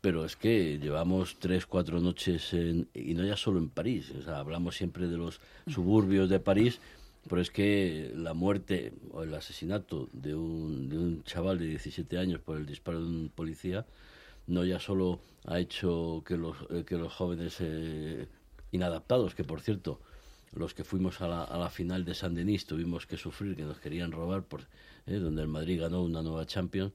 pero es que llevamos tres, cuatro noches en, y no ya solo en París, o sea, hablamos siempre de los suburbios de París, pero es que la muerte o el asesinato de un, de un chaval de 17 años por el disparo de un policía no ya solo ha hecho que los, eh, que los jóvenes eh, inadaptados, que por cierto, los que fuimos a la, a la final de San Denis tuvimos que sufrir, que nos querían robar, por, eh, donde el Madrid ganó una nueva Champions,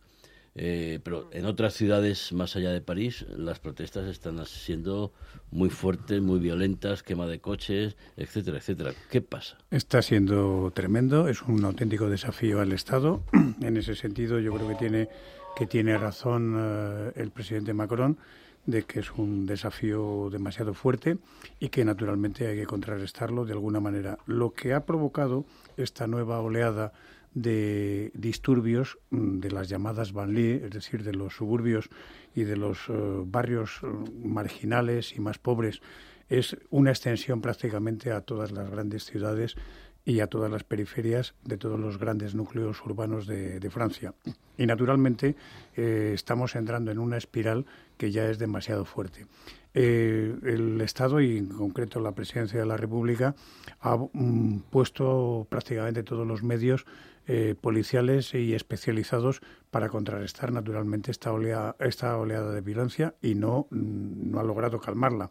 eh, pero en otras ciudades más allá de París las protestas están siendo muy fuertes, muy violentas, quema de coches, etcétera, etcétera. ¿Qué pasa? Está siendo tremendo, es un auténtico desafío al Estado. En ese sentido yo creo que tiene, que tiene razón eh, el presidente Macron de que es un desafío demasiado fuerte y que naturalmente hay que contrarrestarlo de alguna manera. Lo que ha provocado esta nueva oleada de disturbios mm, de las llamadas banlieues, es decir, de los suburbios y de los eh, barrios eh, marginales y más pobres, es una extensión prácticamente a todas las grandes ciudades y a todas las periferias de todos los grandes núcleos urbanos de, Francia. Y naturalmente eh, estamos entrando en una espiral que ya es demasiado fuerte. el Estado y en concreto la Presidencia de la República ha mm, puesto prácticamente todos los medios eh, policiales y especializados para contrarrestar naturalmente esta, oleada, esta oleada de violencia y no, mm, no ha logrado calmarla.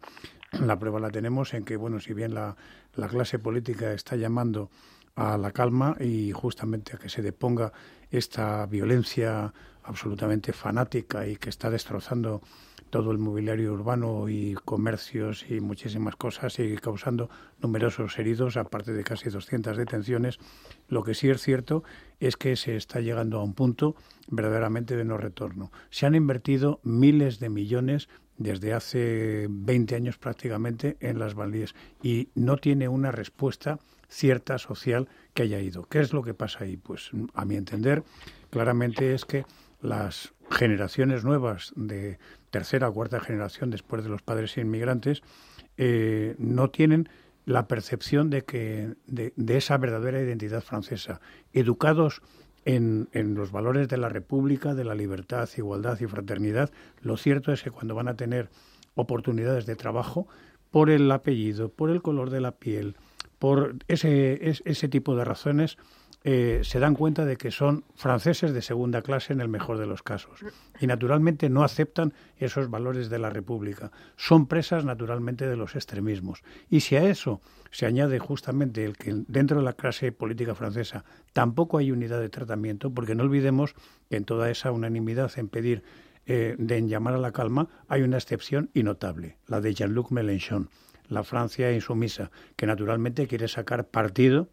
La prueba la tenemos en que, bueno, si bien la, la clase política está llamando a la calma y justamente a que se deponga esta violencia absolutamente fanática y que está destrozando todo el mobiliario urbano y comercios y muchísimas cosas y causando numerosos heridos, aparte de casi 200 detenciones. Lo que sí es cierto es que se está llegando a un punto verdaderamente de no retorno. Se han invertido miles de millones desde hace 20 años prácticamente en las banlieues y no tiene una respuesta cierta social que haya ido. ¿Qué es lo que pasa ahí? Pues a mi entender, claramente es que las generaciones nuevas de tercera o cuarta generación después de los padres inmigrantes eh, no tienen la percepción de que de, esa verdadera identidad francesa educados en, en, los valores de la república de la libertad igualdad y fraternidad lo cierto es que cuando van a tener oportunidades de trabajo por el apellido por el color de la piel por ese, ese tipo de razones eh, se dan cuenta de que son franceses de segunda clase en el mejor de los casos. Y naturalmente no aceptan esos valores de la República. Son presas naturalmente de los extremismos. Y si a eso se añade justamente el que dentro de la clase política francesa tampoco hay unidad de tratamiento, porque no olvidemos que en toda esa unanimidad en pedir eh, de en llamar a la calma hay una excepción innotable, la de Jean-Luc Mélenchon, la Francia insumisa, que naturalmente quiere sacar partido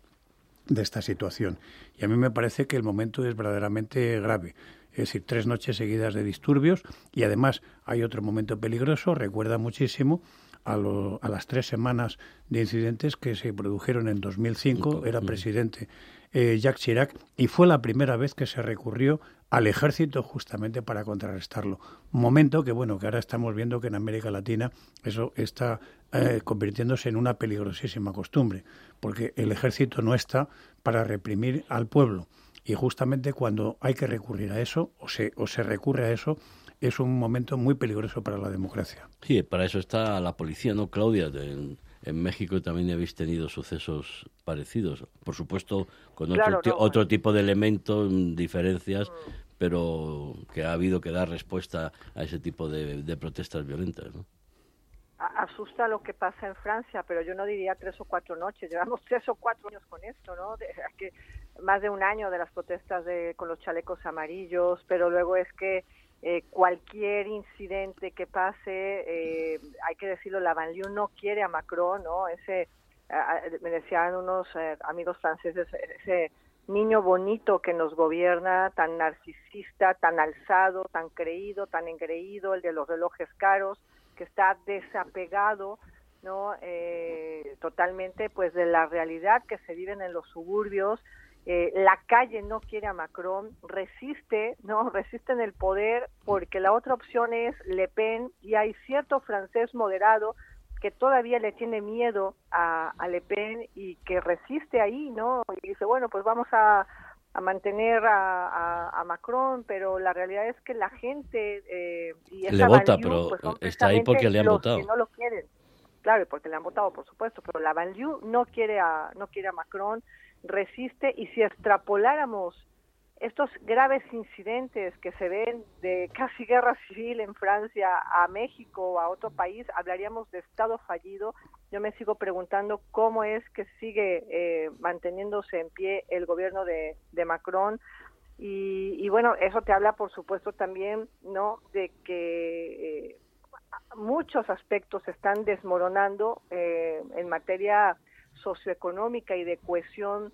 de esta situación. Y a mí me parece que el momento es verdaderamente grave. Es decir, tres noches seguidas de disturbios y además hay otro momento peligroso, recuerda muchísimo a, a las tres semanas de incidentes que se produjeron en 2005, era presidente eh, Jacques Chirac, y fue la primera vez que se recurrió al ejército justamente para contrarrestarlo. Momento que, bueno, que ahora estamos viendo que en América Latina eso está eh, convirtiéndose en una peligrosísima costumbre, porque el ejército no está para reprimir al pueblo. Y justamente cuando hay que recurrir a eso, o se, o se recurre a eso, es un momento muy peligroso para la democracia. Sí, para eso está la policía, ¿no, Claudia? En, México también habéis tenido sucesos parecidos, por supuesto, con otro, otro tipo de elementos, diferencias, mm pero que ha habido que dar respuesta a ese tipo de, protestas violentas. ¿no? asusta lo que pasa en Francia, pero yo no diría tres o cuatro noches. Llevamos tres o cuatro años con esto, ¿no? Más de un año de las protestas de, con los chalecos amarillos, pero luego es que eh, cualquier incidente que pase, eh, hay que decirlo, la Banlieue no quiere a Macron, ¿no? Ese, me decían unos eh, amigos franceses, ese niño bonito que nos gobierna, tan narcisista, tan alzado, tan creído, tan engreído, el de los relojes caros, que está desapegado no eh, totalmente pues de la realidad que se viven en los suburbios. Eh, la calle no quiere a Macron resiste no resiste en el poder porque la otra opción es Le Pen y hay cierto francés moderado que todavía le tiene miedo a, Le Pen y que resiste ahí no y dice bueno pues vamos a, a mantener a, Macron, pero la realidad es que la gente eh, y le vota, pero pues, está ahí porque le han votado. no lo quieren. Claro, porque le han votado, por supuesto, pero la Banlieue no quiere a no quiere a Macron, resiste y si extrapoláramos estos graves incidentes que se ven de casi guerra civil en Francia a México o a otro país, hablaríamos de Estado fallido. Yo me sigo preguntando cómo es que sigue eh, manteniéndose en pie el gobierno de, Macron. Y, bueno, eso te habla, por supuesto, también no de que eh, muchos aspectos se están desmoronando eh, en materia socioeconómica y de cohesión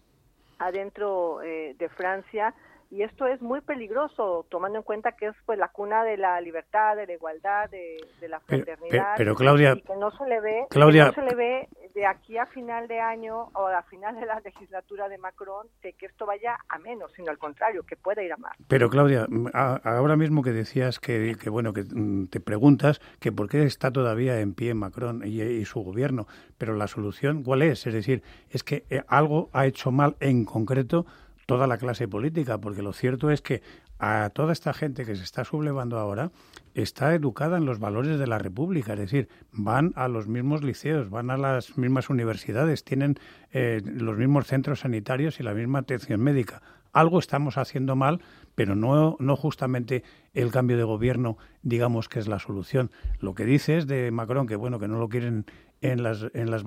adentro de Francia y esto es muy peligroso tomando en cuenta que es pues la cuna de la libertad de la igualdad de, la fraternidad pero, Claudia y que no se le ve no se le ve de aquí a final de año o a final de la legislatura de Macron de que esto vaya a menos sino al contrario que pueda ir a más. Pero Claudia ahora mismo que decías que, que, bueno que mm, te preguntas que por qué está todavía en pie Macron y, y su gobierno pero la solución cuál es es decir es que eh, algo ha hecho mal en concreto toda la clase política, porque lo cierto es que a toda esta gente que se está sublevando ahora está educada en los valores de la República, es decir, van a los mismos liceos, van a las mismas universidades, tienen eh, los mismos centros sanitarios y la misma atención médica. Algo estamos haciendo mal, pero no, no justamente el cambio de gobierno, digamos que es la solución. Lo que dice es de Macron, que bueno, que no lo quieren en las en las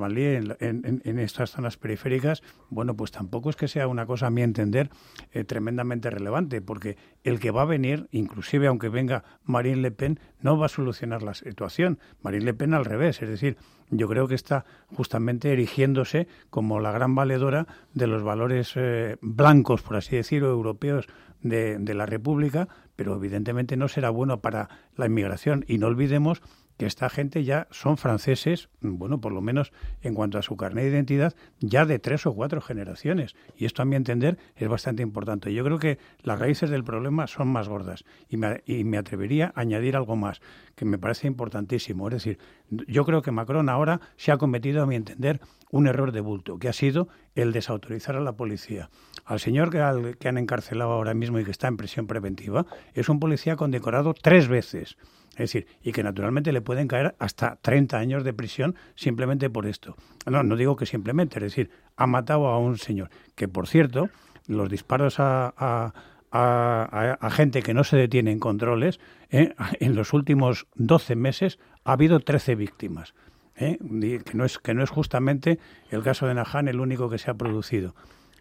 en, estas zonas periféricas, bueno, pues tampoco es que sea una cosa, a mi entender, eh, tremendamente relevante, porque el que va a venir, inclusive aunque venga Marine Le Pen, no va a solucionar la situación. Marine Le Pen al revés, es decir, yo creo que está justamente erigiéndose como la gran valedora de los valores eh, blancos, por así decirlo, europeos de, de la República, pero evidentemente no será bueno para la inmigración. Y no olvidemos que esta gente ya son franceses, bueno, por lo menos en cuanto a su carnet de identidad, ya de tres o cuatro generaciones. Y esto, a mi entender, es bastante importante. Yo creo que las raíces del problema son más gordas. Y me, y me atrevería a añadir algo más, que me parece importantísimo. Es decir, yo creo que Macron ahora se ha cometido, a mi entender, un error de bulto, que ha sido el desautorizar a la policía. Al señor que, que han encarcelado ahora mismo y que está en prisión preventiva, es un policía condecorado tres veces es decir, y que naturalmente le pueden caer hasta 30 años de prisión simplemente por esto. No, no digo que simplemente, es decir, ha matado a un señor. Que por cierto, los disparos a, a, a, gente que no se detiene en controles, ¿eh? en los últimos 12 meses ha habido 13 víctimas. ¿eh? Que, no es, que no es justamente el caso de Nahan el único que se ha producido.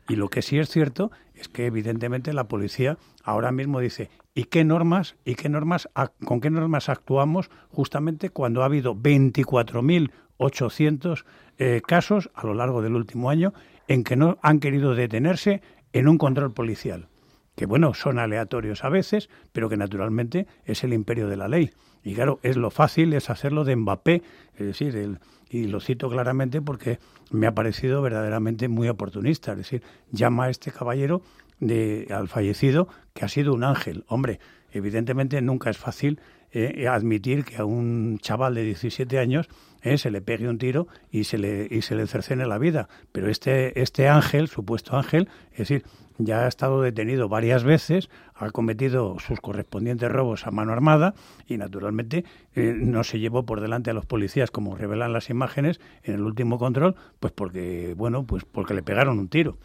Y lo que sí es cierto es que evidentemente la policía ahora mismo dice ¿y qué normas y qué normas con qué normas actuamos justamente cuando ha habido 24.800 eh, casos a lo largo del último año en que no han querido detenerse en un control policial? Que bueno, son aleatorios a veces, pero que naturalmente es el imperio de la ley. Y claro, es lo fácil es hacerlo de Mbappé, es decir, el, y lo cito claramente porque me ha parecido verdaderamente muy oportunista. Es decir, llama a este caballero de, al fallecido que ha sido un ángel. Hombre, evidentemente nunca es fácil eh, admitir que a un chaval de 17 años eh, se le pegue un tiro y se le, y se le cercene la vida. Pero este, este ángel, supuesto ángel, es decir, ya ha estado detenido varias veces, ha cometido sus correspondientes robos a mano armada y naturalmente eh, no se llevó por delante a los policías como revelan las imágenes en el último control, pues porque bueno, pues porque le pegaron un tiro.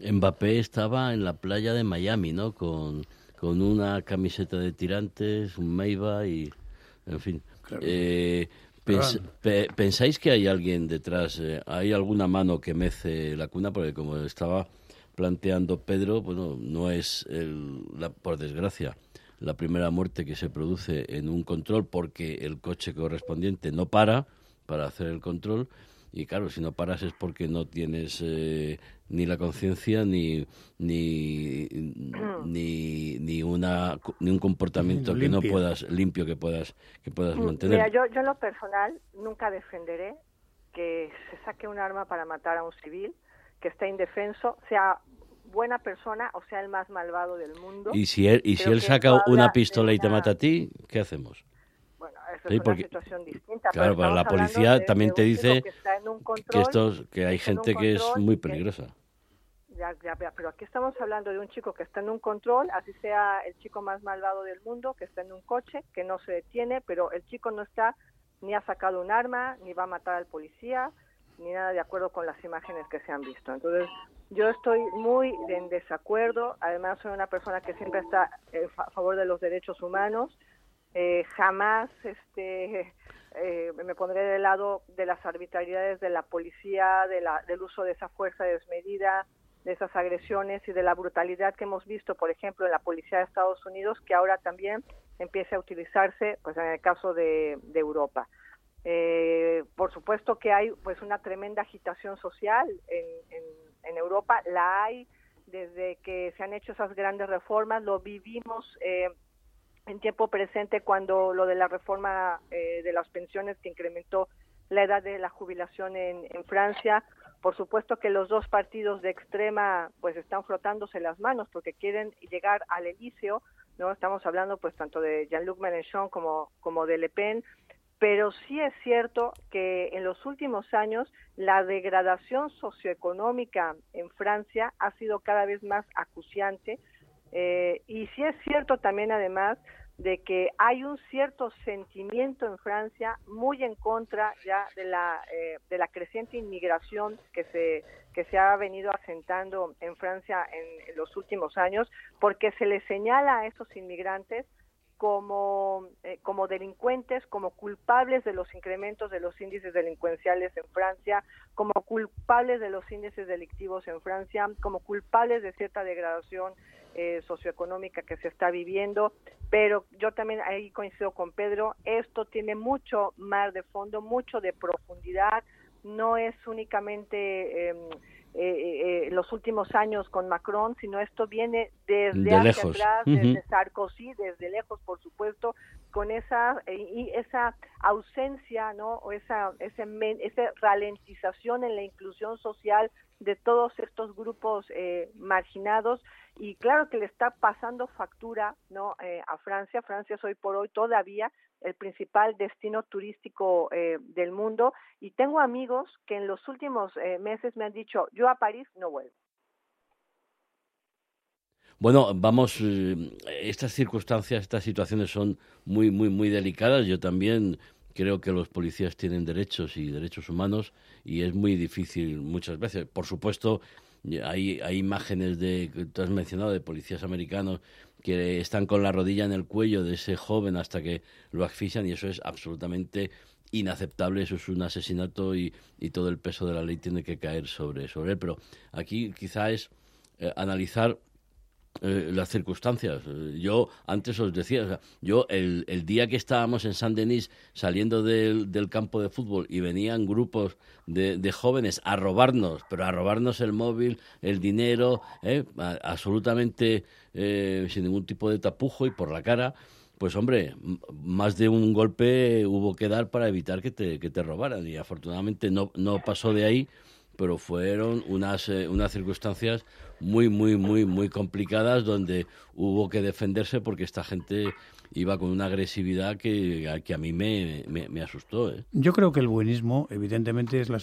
Mbappé estaba en la playa de Miami, ¿no? Con, con una camiseta de tirantes, un Meiba y, en fin. Eh, ¿Pensáis que hay alguien detrás? Eh, ¿Hay alguna mano que mece la cuna? Porque como estaba planteando Pedro, bueno, no es, la, por desgracia, la primera muerte que se produce en un control porque el coche correspondiente no para para hacer el control y claro, si no paras es porque no tienes eh, ni la conciencia ni ni, ni ni una ni un comportamiento que no puedas limpio que puedas que puedas mm, mantener. Mira, yo yo en lo personal nunca defenderé que se saque un arma para matar a un civil que está indefenso, sea buena persona o sea el más malvado del mundo. Y si él y si él saca una pistola y te mata a ti, ¿qué hacemos? Es una situación distinta. Claro, pero, la policía también te dice que, estos, que hay gente que es muy peligrosa. Ya, ya, pero aquí estamos hablando de un chico que está en un control, así sea el chico más malvado del mundo, que está en un coche, que no se detiene, pero el chico no está ni ha sacado un arma, ni va a matar al policía, ni nada de acuerdo con las imágenes que se han visto. Entonces, yo estoy muy en desacuerdo, además soy una persona que siempre está a favor de los derechos humanos, eh, jamás este, eh, me pondré del lado de las arbitrariedades de la policía, de la, del uso de esa fuerza desmedida, de esas agresiones y de la brutalidad que hemos visto, por ejemplo, en la policía de Estados Unidos, que ahora también empieza a utilizarse, pues en el caso de, Europa. Eh, por supuesto que hay pues una tremenda agitación social en, en, Europa, la hay desde que se han hecho esas grandes reformas, lo vivimos eh, en tiempo presente cuando lo de la reforma eh, de las pensiones que incrementó la edad de la jubilación en, Francia. Por supuesto que los dos partidos de extrema pues están frotándose las manos porque quieren llegar al Elíseo, ¿no? Estamos hablando pues tanto de Jean-Luc Mélenchon como, como de Le Pen, pero sí es cierto que en los últimos años la degradación socioeconómica en Francia ha sido cada vez más acuciante, eh, y sí es cierto también además de que hay un cierto sentimiento en Francia muy en contra ya de la eh, de la creciente inmigración que se que se ha venido asentando en Francia en, los últimos años porque se le señala a esos inmigrantes como, eh, como delincuentes, como culpables de los incrementos de los índices delincuenciales en Francia, como culpables de los índices delictivos en Francia, como culpables de cierta degradación eh, socioeconómica que se está viviendo, pero yo también ahí coincido con Pedro, esto tiene mucho más de fondo, mucho de profundidad, no es únicamente em, eh, eh, los últimos años con Macron, sino esto viene desde hacia atrás, desde Sarkozy, desde lejos, por supuesto, con esa y esa ausencia, ¿no? O esa ese, esa ralentización en la inclusión social de todos estos grupos eh, marginados. Y claro que le está pasando factura no eh, a Francia. Francia es hoy por hoy todavía el principal destino turístico eh, del mundo. Y tengo amigos que en los últimos meses me han dicho yo a París no vuelvo bueno, vamos, estas circunstancias, estas situaciones son muy, muy, muy delicadas. Yo también creo que los policías tienen derechos y derechos humanos y es muy difícil muchas veces. Por supuesto, hay, hay imágenes de, tú has mencionado, de policías americanos que están con la rodilla en el cuello de ese joven hasta que lo asfixian y eso es absolutamente inaceptable, eso es un asesinato y, y todo el peso de la ley tiene que caer sobre, sobre él. Pero aquí quizá es eh, analizar eh, las circunstancias. Yo antes os decía, yo el, el, día que estábamos en San Denis saliendo del, del campo de fútbol y venían grupos de, de, jóvenes a robarnos, pero a robarnos el móvil, el dinero, eh, absolutamente eh, sin ningún tipo de tapujo y por la cara, pues hombre, más de un golpe hubo que dar para evitar que te, que te robaran y afortunadamente no, no pasó de ahí pero fueron unas, unas circunstancias muy, muy, muy, muy complicadas donde hubo que defenderse porque esta gente iba con una agresividad que, que a mí me, me, asustó. ¿eh? Yo creo que el buenismo, evidentemente, es la,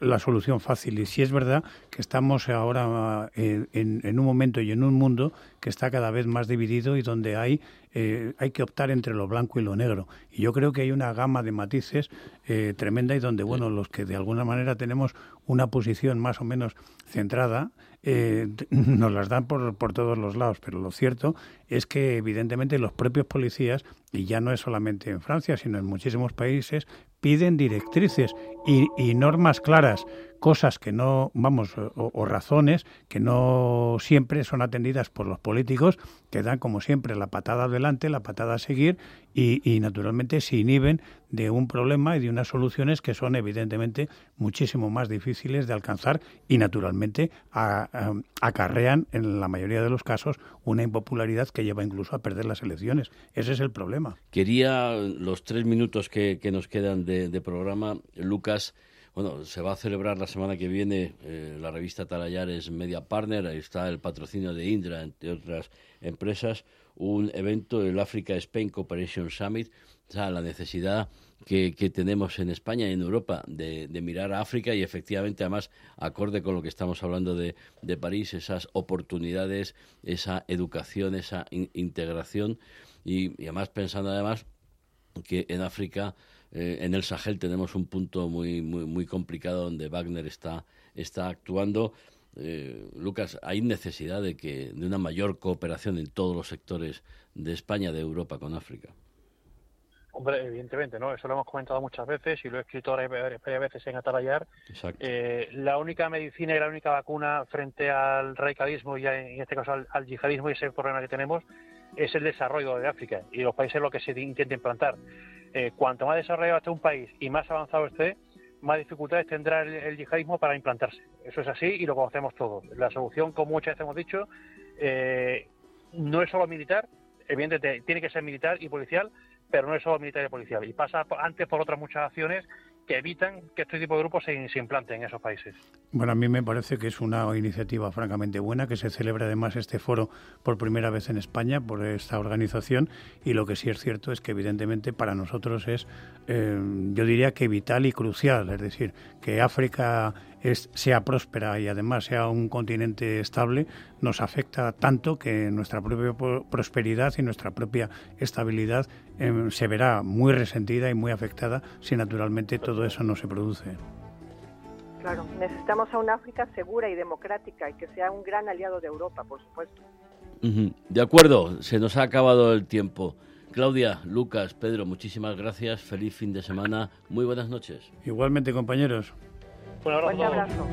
la, solución fácil. Y si es verdad que estamos ahora en, en, un momento y en un mundo que está cada vez más dividido y donde hay, eh, hay que optar entre lo blanco y lo negro. Y yo creo que hay una gama de matices eh, tremenda y donde, bueno, los que de alguna manera tenemos una posición más o menos centrada, eh, nos las dan por, por todos los lados, pero lo cierto es que evidentemente los propios policías, y ya no es solamente en Francia, sino en muchísimos países, piden directrices y, y normas claras cosas que no, vamos, o, razones que no siempre son atendidas por los políticos, que dan como siempre la patada adelante, la patada a seguir y, y, naturalmente se inhiben de un problema y de unas soluciones que son evidentemente muchísimo más difíciles de alcanzar y naturalmente acarrean en la mayoría de los casos una impopularidad que lleva incluso a perder las elecciones. Ese es el problema. Quería los tres minutos que, nos quedan de programa, Lucas, bueno, se va a celebrar la semana que viene eh, la revista Talayares Media Partner, ahí está el patrocinio de Indra, entre otras empresas, un evento, el Africa Spain Cooperation Summit, o sea, la necesidad que, tenemos en España y en Europa de, mirar a África y efectivamente, además, acorde con lo que estamos hablando de, París, esas oportunidades, esa educación, esa integración. Y, y además pensando además que en África eh, en el Sahel tenemos un punto muy, muy, muy complicado donde Wagner está, está actuando. Eh, Lucas, hay necesidad de, que, de una mayor cooperación en todos los sectores de España, de Europa con África. Hombre, evidentemente, ¿no? Eso lo hemos comentado muchas veces y lo he escrito varias veces en Atalayar. Eh, la única medicina y la única vacuna frente al radicalismo y en este caso al, yihadismo y ese problema que tenemos es el desarrollo de África y los países lo que se intenta implantar. Eh, cuanto más desarrollado esté un país y más avanzado esté, más dificultades tendrá el, yihadismo para implantarse. Eso es así y lo conocemos todos. La solución, como muchas veces hemos dicho, eh, no es solo militar, evidentemente tiene que ser militar y policial, pero no es solo militar y policial. Y pasa antes por otras muchas acciones que evitan que este tipo de grupos se, implanten en esos países. Bueno, a mí me parece que es una iniciativa francamente buena, que se celebra además este foro por primera vez en España por esta organización y lo que sí es cierto es que evidentemente para nosotros es, eh, yo diría que vital y crucial, es decir, que África sea próspera y además sea un continente estable, nos afecta tanto que nuestra propia prosperidad y nuestra propia estabilidad em, se verá muy resentida y muy afectada si naturalmente todo eso no se produce. Claro, necesitamos a una África segura y democrática y que sea un gran aliado de Europa, por supuesto. De acuerdo, se nos ha acabado el tiempo. Claudia, Lucas, Pedro, muchísimas gracias. Feliz fin de semana. Muy buenas noches. Igualmente, compañeros. Un abrazo.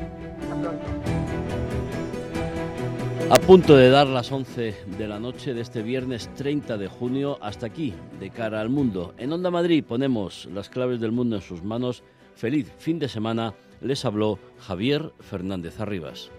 A punto de dar las 11 de la noche de este viernes 30 de junio, hasta aquí, de cara al mundo. En Onda Madrid ponemos las claves del mundo en sus manos. Feliz fin de semana. Les habló Javier Fernández Arribas.